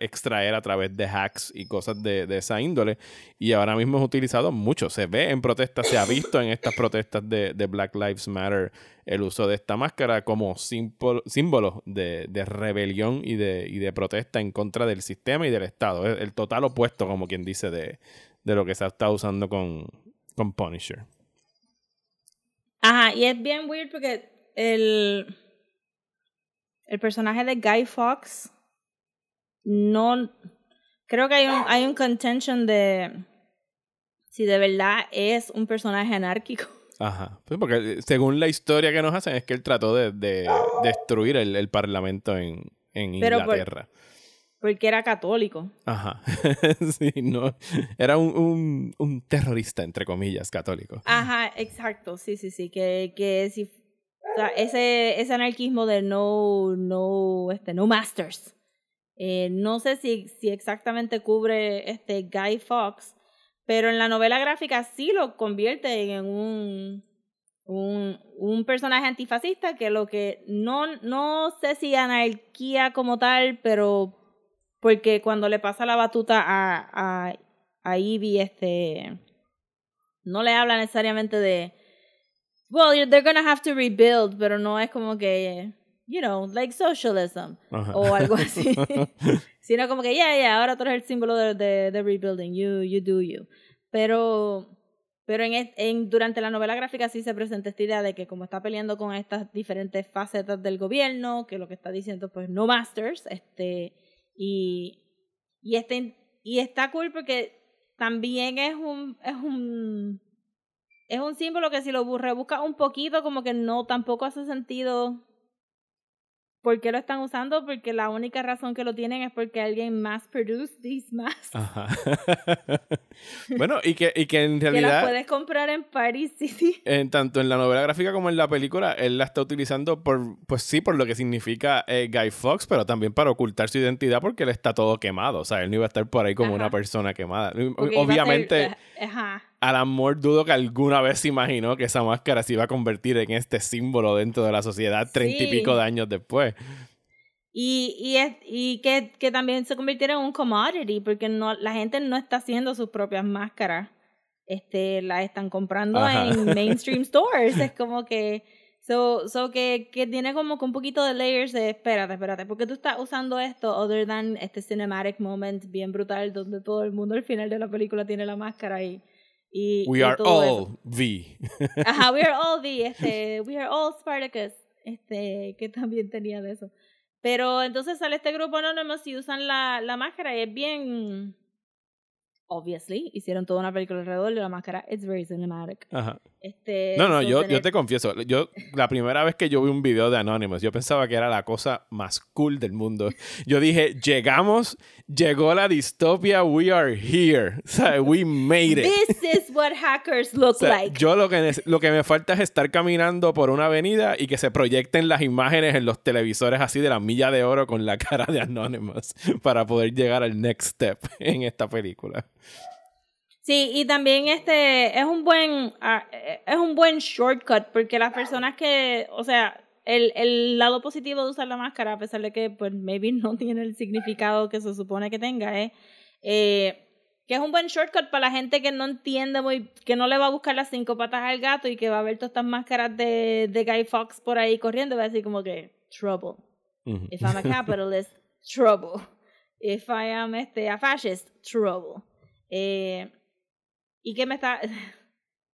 extraer a través de hacks y cosas de, de esa índole. Y ahora mismo es utilizado mucho. Se ve en protestas, se ha visto en estas protestas de, de Black Lives Matter el uso de esta máscara como símbolo, de, de rebelión y de, y de protesta en contra del sistema y del Estado. Es el total opuesto, como quien dice, de, de lo que se está usando con, con Punisher. Ajá, y es bien weird porque el, el personaje de Guy Fawkes no creo que hay un, hay un contention de si de verdad es un personaje anárquico. Ajá. Sí, porque eh, según la historia que nos hacen es que él trató de, de destruir el, el parlamento en, en Pero por- Inglaterra. Porque era católico. Ajá. sí, no. Era un, un, un terrorista, entre comillas, católico. Ajá, exacto, sí, sí, sí, que, que si o sea, ese, ese anarquismo de no, no, este, no masters. Eh, no sé si, si exactamente cubre este Guy Fawkes, pero en la novela gráfica sí lo convierte en un, un, un personaje antifascista que lo que no, no sé si anarquía como tal, pero porque cuando le pasa la batuta a, a, a Ivy, este no le habla necesariamente de, well, they're gonna have to rebuild, pero no es como que, you know, like socialism o algo así. Sino como que, yeah, yeah, ahora tú eres el símbolo de, de, de rebuilding, you, you do you. Pero, pero en, en, durante la novela gráfica sí se presenta esta idea de que como está peleando con estas diferentes facetas del gobierno, que lo que está diciendo pues no masters, este, y, y, este, y está cool porque también es un, es un, es un símbolo que si lo bu- rebuscas un poquito como que no, tampoco hace sentido ¿Por qué lo están usando? Porque la única razón que lo tienen es porque alguien mass produce these masks. Ajá. bueno, y que, y que en que las realidad, puedes comprar en Paris City. en, tanto en la novela gráfica como en la película, él la está utilizando por, pues sí, por lo que significa eh, Guy Fox, pero también para ocultar su identidad porque él está todo quemado. O sea, él no iba a estar por ahí como Ajá. una persona quemada. Porque ser- Obviamente, Ajá. Alan Moore dudo que alguna vez se imaginó que esa máscara se iba a convertir en este símbolo dentro de la sociedad treinta y pico de años después. Y, y, es, y que, que también se convirtiera en un commodity, porque no, la gente no está haciendo sus propias máscaras. Este, las están comprando Ajá. en mainstream stores. Es como que. So, so que, que tiene como que un poquito de layers de espérate, espérate, porque tú estás usando esto other than este cinematic moment bien brutal donde todo el mundo al final de la película tiene la máscara y, y, We y are all eso. V. Ajá, we are all V, este, we are all Spartacus, este, que también tenía de eso. Pero entonces sale este grupo anónimo y usan la, la máscara y es bien, obviously, hicieron toda una película alrededor de la máscara, it's very cinematic. Ajá. Este, No, no, yo, tener- yo te confieso, yo la primera vez que yo vi un video de Anonymous, yo pensaba que era la cosa más cool del mundo. Yo dije, llegamos, llegó la distopia, we are here. O sea, we made it. This is what hackers look O sea, like. yo lo que, lo que me falta es estar caminando por una avenida y que se proyecten las imágenes en los televisores así de la milla de oro con la cara de Anonymous para poder llegar al next step en esta película. Sí, y también este es un buen ah, es un buen shortcut porque las personas que, o sea, el, el lado positivo de usar la máscara, a pesar de que pues maybe no tiene el significado que se supone que tenga, es eh, que es un buen shortcut para la gente que no entiende muy, que no le va a buscar las cinco patas al gato y que va a ver todas estas máscaras de, de Guy Fox por ahí corriendo va a decir como que trouble. If I'm a capitalist, trouble. If I am este, a fascist, trouble. Eh, y que me está.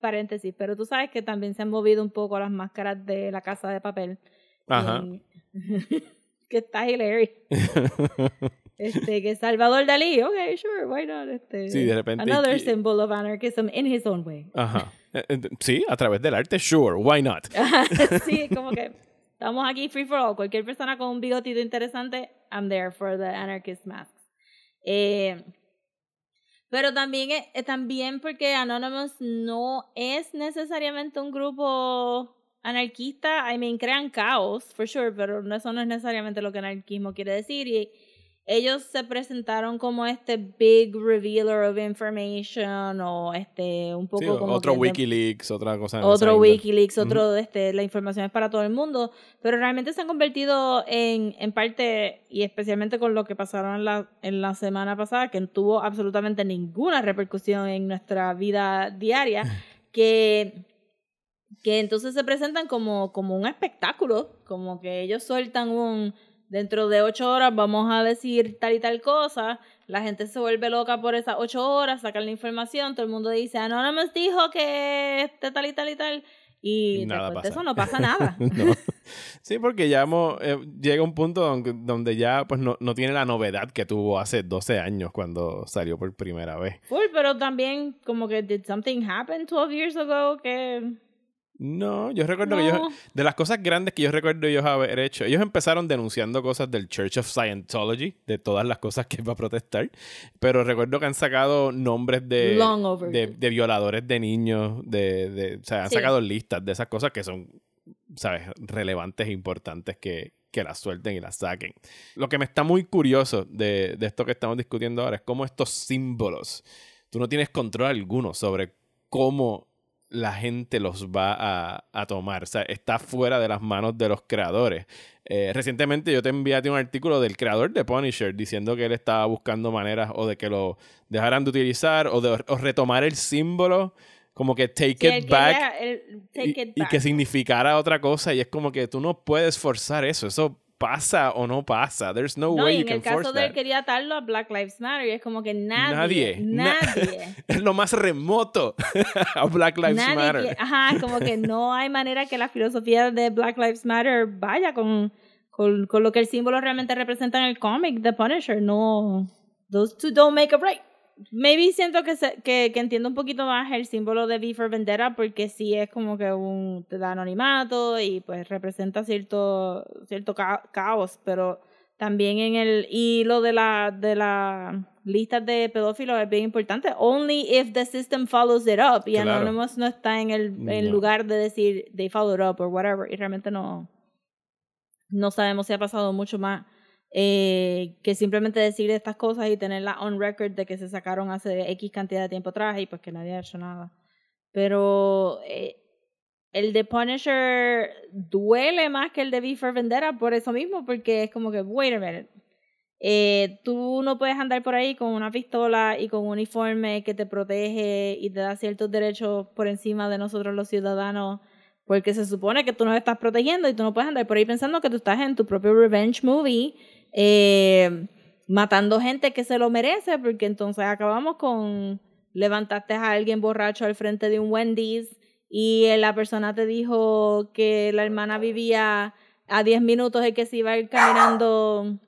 Paréntesis, pero tú sabes que también se han movido un poco las máscaras de la casa de papel. Ajá. En- que está hilarious. Este, que Salvador Dalí, ok, sure, why not? Este, Sí, de repente- Another y- symbol of anarchism in his own way. Ajá. Eh, eh, Sí, a través del arte, sure, why not? sí, como que estamos aquí free for all. Cualquier persona con un bigotito interesante, I'm there for the anarchist masks. Eh, pero también, eh, eh, también porque Anonymous no es necesariamente un grupo anarquista. I mean, crean caos, for sure, pero eso no es necesariamente lo que anarquismo quiere decir. Y ellos se presentaron como este big revealer of information o este un poco Sí, como otro que de- Wikileaks, otra cosa. otro. Wikileaks, otro, este, la información es para todo el mundo, pero realmente se han convertido en, en parte, y especialmente con lo que pasaron en la, en la semana pasada, que no tuvo absolutamente ninguna repercusión en nuestra vida diaria, que, que entonces se presentan como, como un espectáculo, como que ellos sueltan un, dentro de ocho horas vamos a decir tal y tal cosa, la gente se vuelve loca por esas ocho horas, sacan la información, todo el mundo dice, Anonymous dijo que este tal y tal y tal, y Nada después de eso no pasa nada. No. Sí, porque ya hemos, eh, llega un punto donde, donde ya pues no, no tiene la novedad que tuvo hace 12 años cuando salió por primera vez. Full, pero también como que did something happen 12 years ago que No, yo recuerdo que ellos, de las cosas grandes que yo recuerdo ellos haber hecho, ellos empezaron denunciando cosas del Church of Scientology, de todas las cosas que va a protestar, pero recuerdo que han sacado nombres de, de, de violadores de niños, de, de, o sea, han Sí. sacado listas de esas cosas que son, sabes, relevantes e importantes que, que las suelten y las saquen. Lo que me está muy curioso de, de esto que estamos discutiendo ahora es cómo estos símbolos, tú no tienes control alguno sobre cómo la gente los va a, a tomar. O sea, está fuera de las manos de los creadores. Eh, recientemente yo te envié a ti un artículo del creador de Punisher diciendo que él estaba buscando maneras o de que lo dejaran de utilizar o de o retomar el símbolo como que take Sí, it back quería el take y, it y back. que significara otra cosa y es como que tú no puedes forzar eso, eso pasa o no pasa. There's no, No, way y you en can el caso de él quería atarlo a Black Lives Matter y es como que nadie, Nadie, na- nadie, Es lo más remoto a Black Lives nadie Matter. quiere- ajá, como que no hay manera que la filosofía de Black Lives Matter vaya con, con, con lo que el símbolo realmente representa en el cómic, The Punisher, no, those two don't make a break. Maybe siento que, se- que, que entiendo un poquito más el símbolo de V for Vendetta porque sí es como que un te da anonimato y pues representa cierto cierto ca- caos, pero también en el y lo de la de la lista de pedófilos es bien importante. Only if the system follows it up y Claro. Anonymous no está en el en No. lugar de decir they followed up or whatever y realmente no no sabemos si ha pasado mucho más eh, que simplemente decir estas cosas y tenerlas on record de que se sacaron hace X cantidad de tiempo atrás y pues que nadie ha hecho nada. Pero eh, el de Punisher duele más que el de V for Vendetta por eso mismo, porque es como que, wait a minute. Eh, tú no puedes andar por ahí con una pistola y con un uniforme que te protege y te da ciertos derechos por encima de nosotros los ciudadanos, porque se supone que tú nos estás protegiendo y tú no puedes andar por ahí pensando que tú estás en tu propio revenge movie, eh, matando gente que se lo merece, porque entonces acabamos con levantaste a alguien borracho al frente de un Wendy's y la persona te dijo que la hermana vivía a 10 minutos y que se iba a ir caminando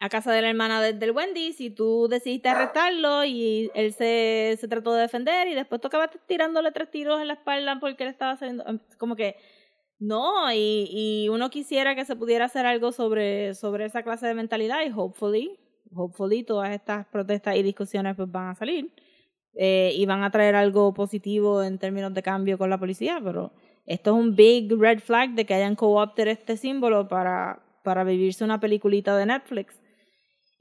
a casa de la hermana desde el Wendy's y tú decidiste arrestarlo y él se, se trató de defender y después tú acabaste tirándole tres tiros en la espalda porque él estaba haciendo como que no y, y uno quisiera que se pudiera hacer algo sobre, sobre esa clase de mentalidad y hopefully hopefully todas estas protestas y discusiones pues van a salir eh, y van a traer algo positivo en términos de cambio con la policía, pero esto es un big red flag de que hayan co-opted este símbolo para, para vivirse una peliculita de Netflix.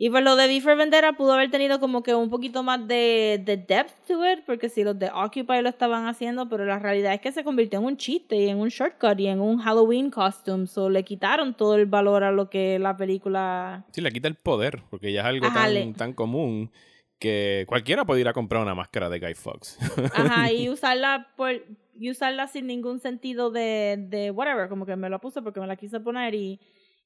Y pues lo de V for Vendetta pudo haber tenido como que un poquito más de, de depth to it, porque si los de Occupy lo estaban haciendo, pero la realidad es que se convirtió en un chiste y en un shortcut y en un Halloween costume, so le quitaron todo el valor a lo que la película... Sí, le quita el poder, porque ya es algo Ajá, tan, le- tan común que cualquiera puede ir a comprar una máscara de Guy Fawkes. Ajá, y usarla por y usarla sin ningún sentido de, de whatever, como que me la puse porque me la quise poner y,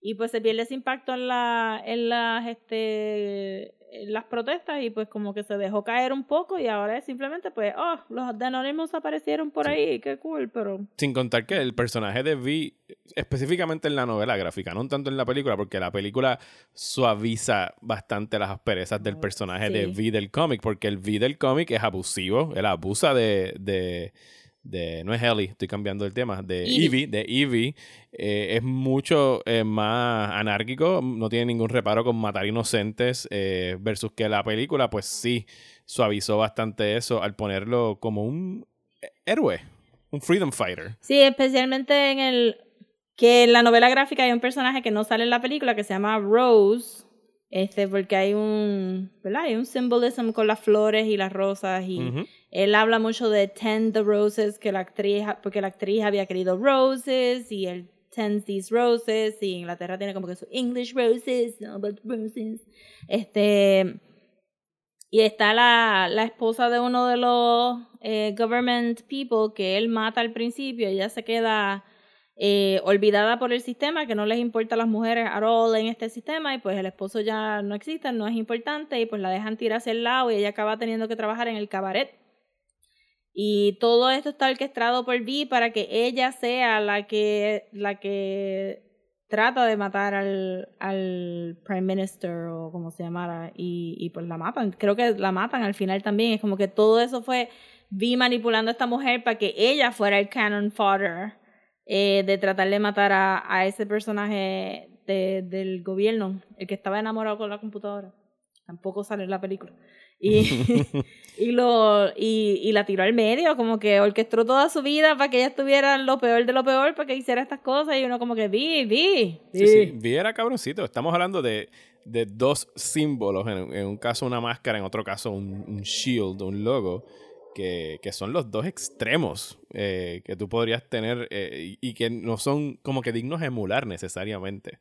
y pues se pierde ese impacto en la en las este en las protestas y pues como que se dejó caer un poco y ahora es simplemente pues oh, los de Anonymous aparecieron por ahí, qué cool, pero Sin contar que el personaje de V, específicamente en la novela gráfica, no tanto en la película, porque la película suaviza bastante las asperezas del personaje de sí. V del cómic, porque el V del cómic es abusivo, él abusa de, de, de- no es Ellie, estoy cambiando el tema, de Evie. Evie, de Evie, eh, es mucho eh, más anárquico, no tiene ningún reparo con matar inocentes, eh, versus que la película, pues sí, suavizó bastante eso al ponerlo como un héroe, un freedom fighter. Sí, especialmente en el que en la novela gráfica hay un personaje que no sale en la película que se llama Rose, este, porque hay un, ¿verdad? Hay un symbolism con las flores y las rosas y Ujú. Él habla mucho de tend the roses que la actriz, porque la actriz había querido roses y él tends these roses y Inglaterra tiene como que su English roses, no, but roses. Este, y está la, la esposa de uno de los eh, government people que él mata al principio. Ella se queda eh, olvidada por el sistema, que no les importa a las mujeres at all en este sistema. Y pues el esposo ya no existe, no es importante. Y pues la dejan tirar hacia el lado y ella acaba teniendo que trabajar en el cabaret. Y todo esto está orquestado por Vi para que ella sea la que, la que trata de matar al, al Prime Minister o como se llamara y, y pues la matan. Creo que la matan al final también. Es como que todo eso fue Vi manipulando a esta mujer para que ella fuera el canon fodder eh, de tratar de matar a, a ese personaje de- del gobierno, el que estaba enamorado con la computadora. Tampoco sale en la película. Y, y, lo, y, y la tiró al medio, como que orquestó toda su vida para que ella estuviera lo peor de lo peor, para que hiciera estas cosas. Y uno como que, vi, vi. Sí, sí, Vi era cabroncito. Estamos hablando de, de dos símbolos, en, en un caso una máscara, en otro caso un, un shield, un logo, que, que son los dos extremos eh, que tú podrías tener eh, y, y que no son como que dignos de emular necesariamente.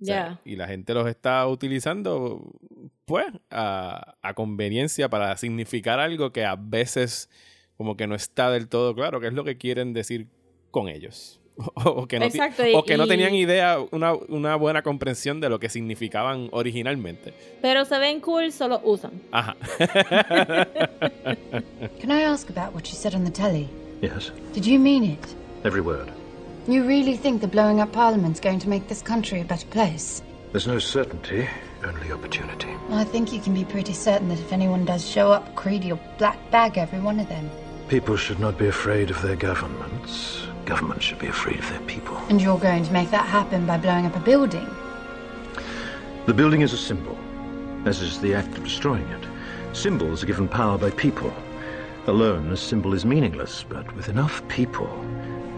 O sea. Y la gente los está utilizando, pues, a, a conveniencia para significar algo que a veces como que no está del todo claro qué es lo que quieren decir con ellos. O, o que no, Exacto, o que no y- tenían idea, una, una buena comprensión de lo que significaban originalmente. Pero se ven cool, solo usan. Ajá. Can I ask about what you said on the telly? Yes, Did you mean it? every word. You really think the blowing up Parliament's going to make this country a better place? There's no certainty, only opportunity. I think you can be pretty certain that if anyone does show up, Creedy will black bag every one of them. People should not be afraid of their governments. Governments should be afraid of their people. And you're going to make that happen by blowing up a building? The building is a symbol, as is the act of destroying it. Symbols are given power by people. Alone, a symbol is meaningless, but with enough people,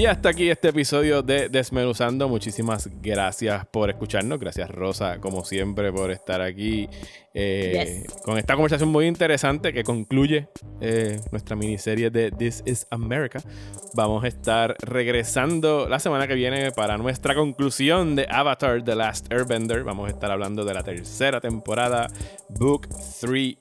Y hasta aquí este episodio de Desmenuzando. Muchísimas gracias por escucharnos. Gracias, Rosa, como siempre, por estar aquí eh, con esta conversación muy interesante que concluye eh, nuestra miniserie de This is America. Vamos a estar regresando la semana que viene para nuestra conclusión de Avatar The Last Airbender. Vamos a estar hablando de la tercera temporada, Book 3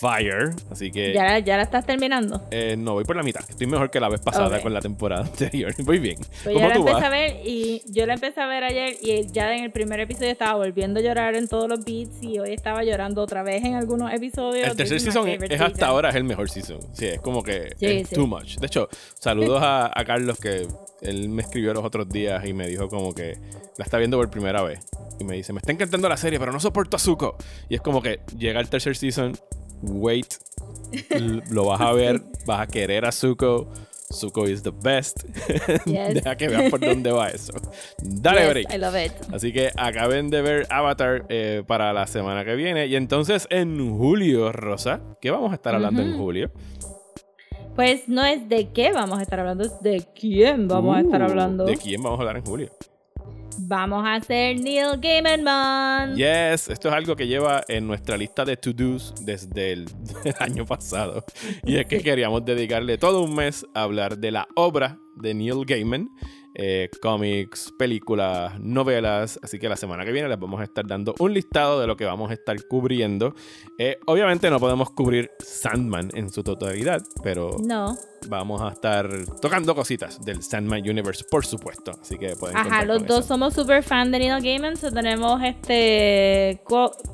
Fire. Así que. Ya, ya la estás terminando. Eh, no, voy por la mitad. Estoy mejor que la vez pasada con la temporada anterior. Muy bien. Pues ¿Cómo ya la tú empecé vas? a ver y yo la empecé a ver ayer y ya en el primer episodio estaba volviendo a llorar en todos los beats y hoy estaba llorando otra vez en algunos episodios. El tercer season es, hasta ahora es el mejor season. Sí, es como que Sí, es sí. too much. De hecho, saludos a, a Carlos que él me escribió los otros días y me dijo como que la está viendo por primera vez. Y me dice, me está encantando la serie, pero no soporto a Zuko. Y es como que llega el tercer season, wait, lo vas a ver, vas a querer a Zuko. Zuko is the best. Yes. Deja que veas por dónde va eso. Dale, Yes, break. I love it. Así que acaben de ver Avatar eh, para la semana que viene. Y entonces en julio, Rosa, ¿qué vamos a estar hablando en julio? Pues no es de qué vamos a estar hablando, es de quién vamos a estar Uh, hablando. ¿De quién vamos a hablar en julio? Vamos a hacer Neil Gaiman Man. Yes, esto es algo que lleva en nuestra lista de to-dos desde el, año pasado. Y es que queríamos dedicarle todo un mes a hablar de la obra de Neil Gaiman. Eh, cómics, películas, novelas. Así que la semana que viene les vamos a estar dando un listado de lo que vamos a estar cubriendo. Eh, obviamente no podemos cubrir Sandman en su totalidad, pero No. vamos a estar tocando cositas del Sandman Universe, por supuesto. Así que pueden Ajá, los dos eso. somos super fan de Neil Gaiman, so tenemos este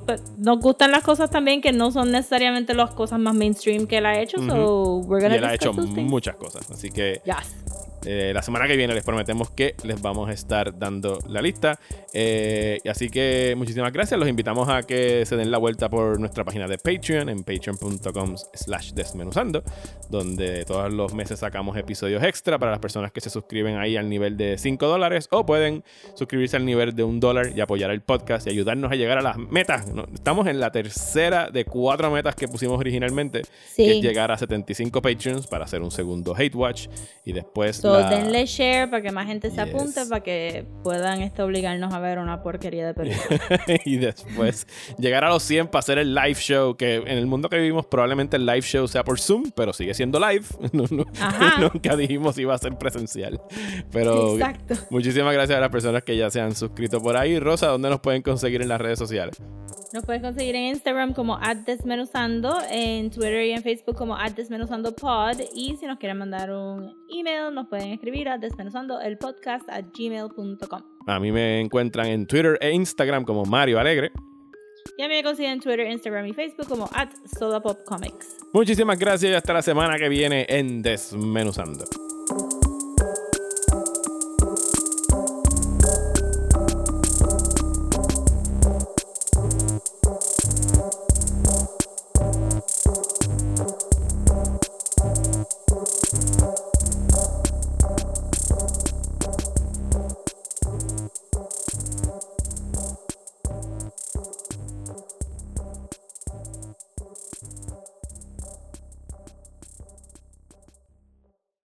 pe- nos gustan las cosas también que no son necesariamente las cosas más mainstream que él ha hecho, so we're Y gonna él ha hecho muchas cosas. Así que Yes. Eh, la semana que viene les prometemos que les vamos a estar dando la lista. Eh, así que muchísimas gracias. Los invitamos a que se den la vuelta por nuestra página de Patreon en patreon.com slash desmenuzando, donde todos los meses sacamos episodios extra para las personas que se suscriben ahí al nivel de 5 dólares o pueden suscribirse al nivel de un dólar y apoyar el podcast y ayudarnos a llegar a las metas. Estamos en la tercera de cuatro metas que pusimos originalmente, Sí. que es llegar a 75 Patreons para hacer un segundo Hate Watch y después So, la- denle share para que más gente se Yes. apunte, para que puedan este, obligarnos a ver una porquería de película. y después llegar a los 100 para hacer el live show, que en el mundo que vivimos probablemente el live show sea por Zoom, pero sigue siendo live. No, no- Ajá. nunca dijimos si iba a ser presencial. Pero Exacto. muchísimas gracias a las personas que ya se han suscrito por ahí. Rosa, ¿dónde nos pueden conseguir en las redes sociales? Nos puedes conseguir en Instagram como desmenuzando, en Twitter y en Facebook como desmenuzandopod y si nos quieren mandar un email nos pueden escribir a desmenuzando el podcast a gmail.com. A mí me encuentran en Twitter e Instagram como Mario Alegre. Y a mí me consiguen en Twitter, Instagram y Facebook como at Sodapopcomics. Muchísimas gracias y hasta la semana que viene en Desmenuzando.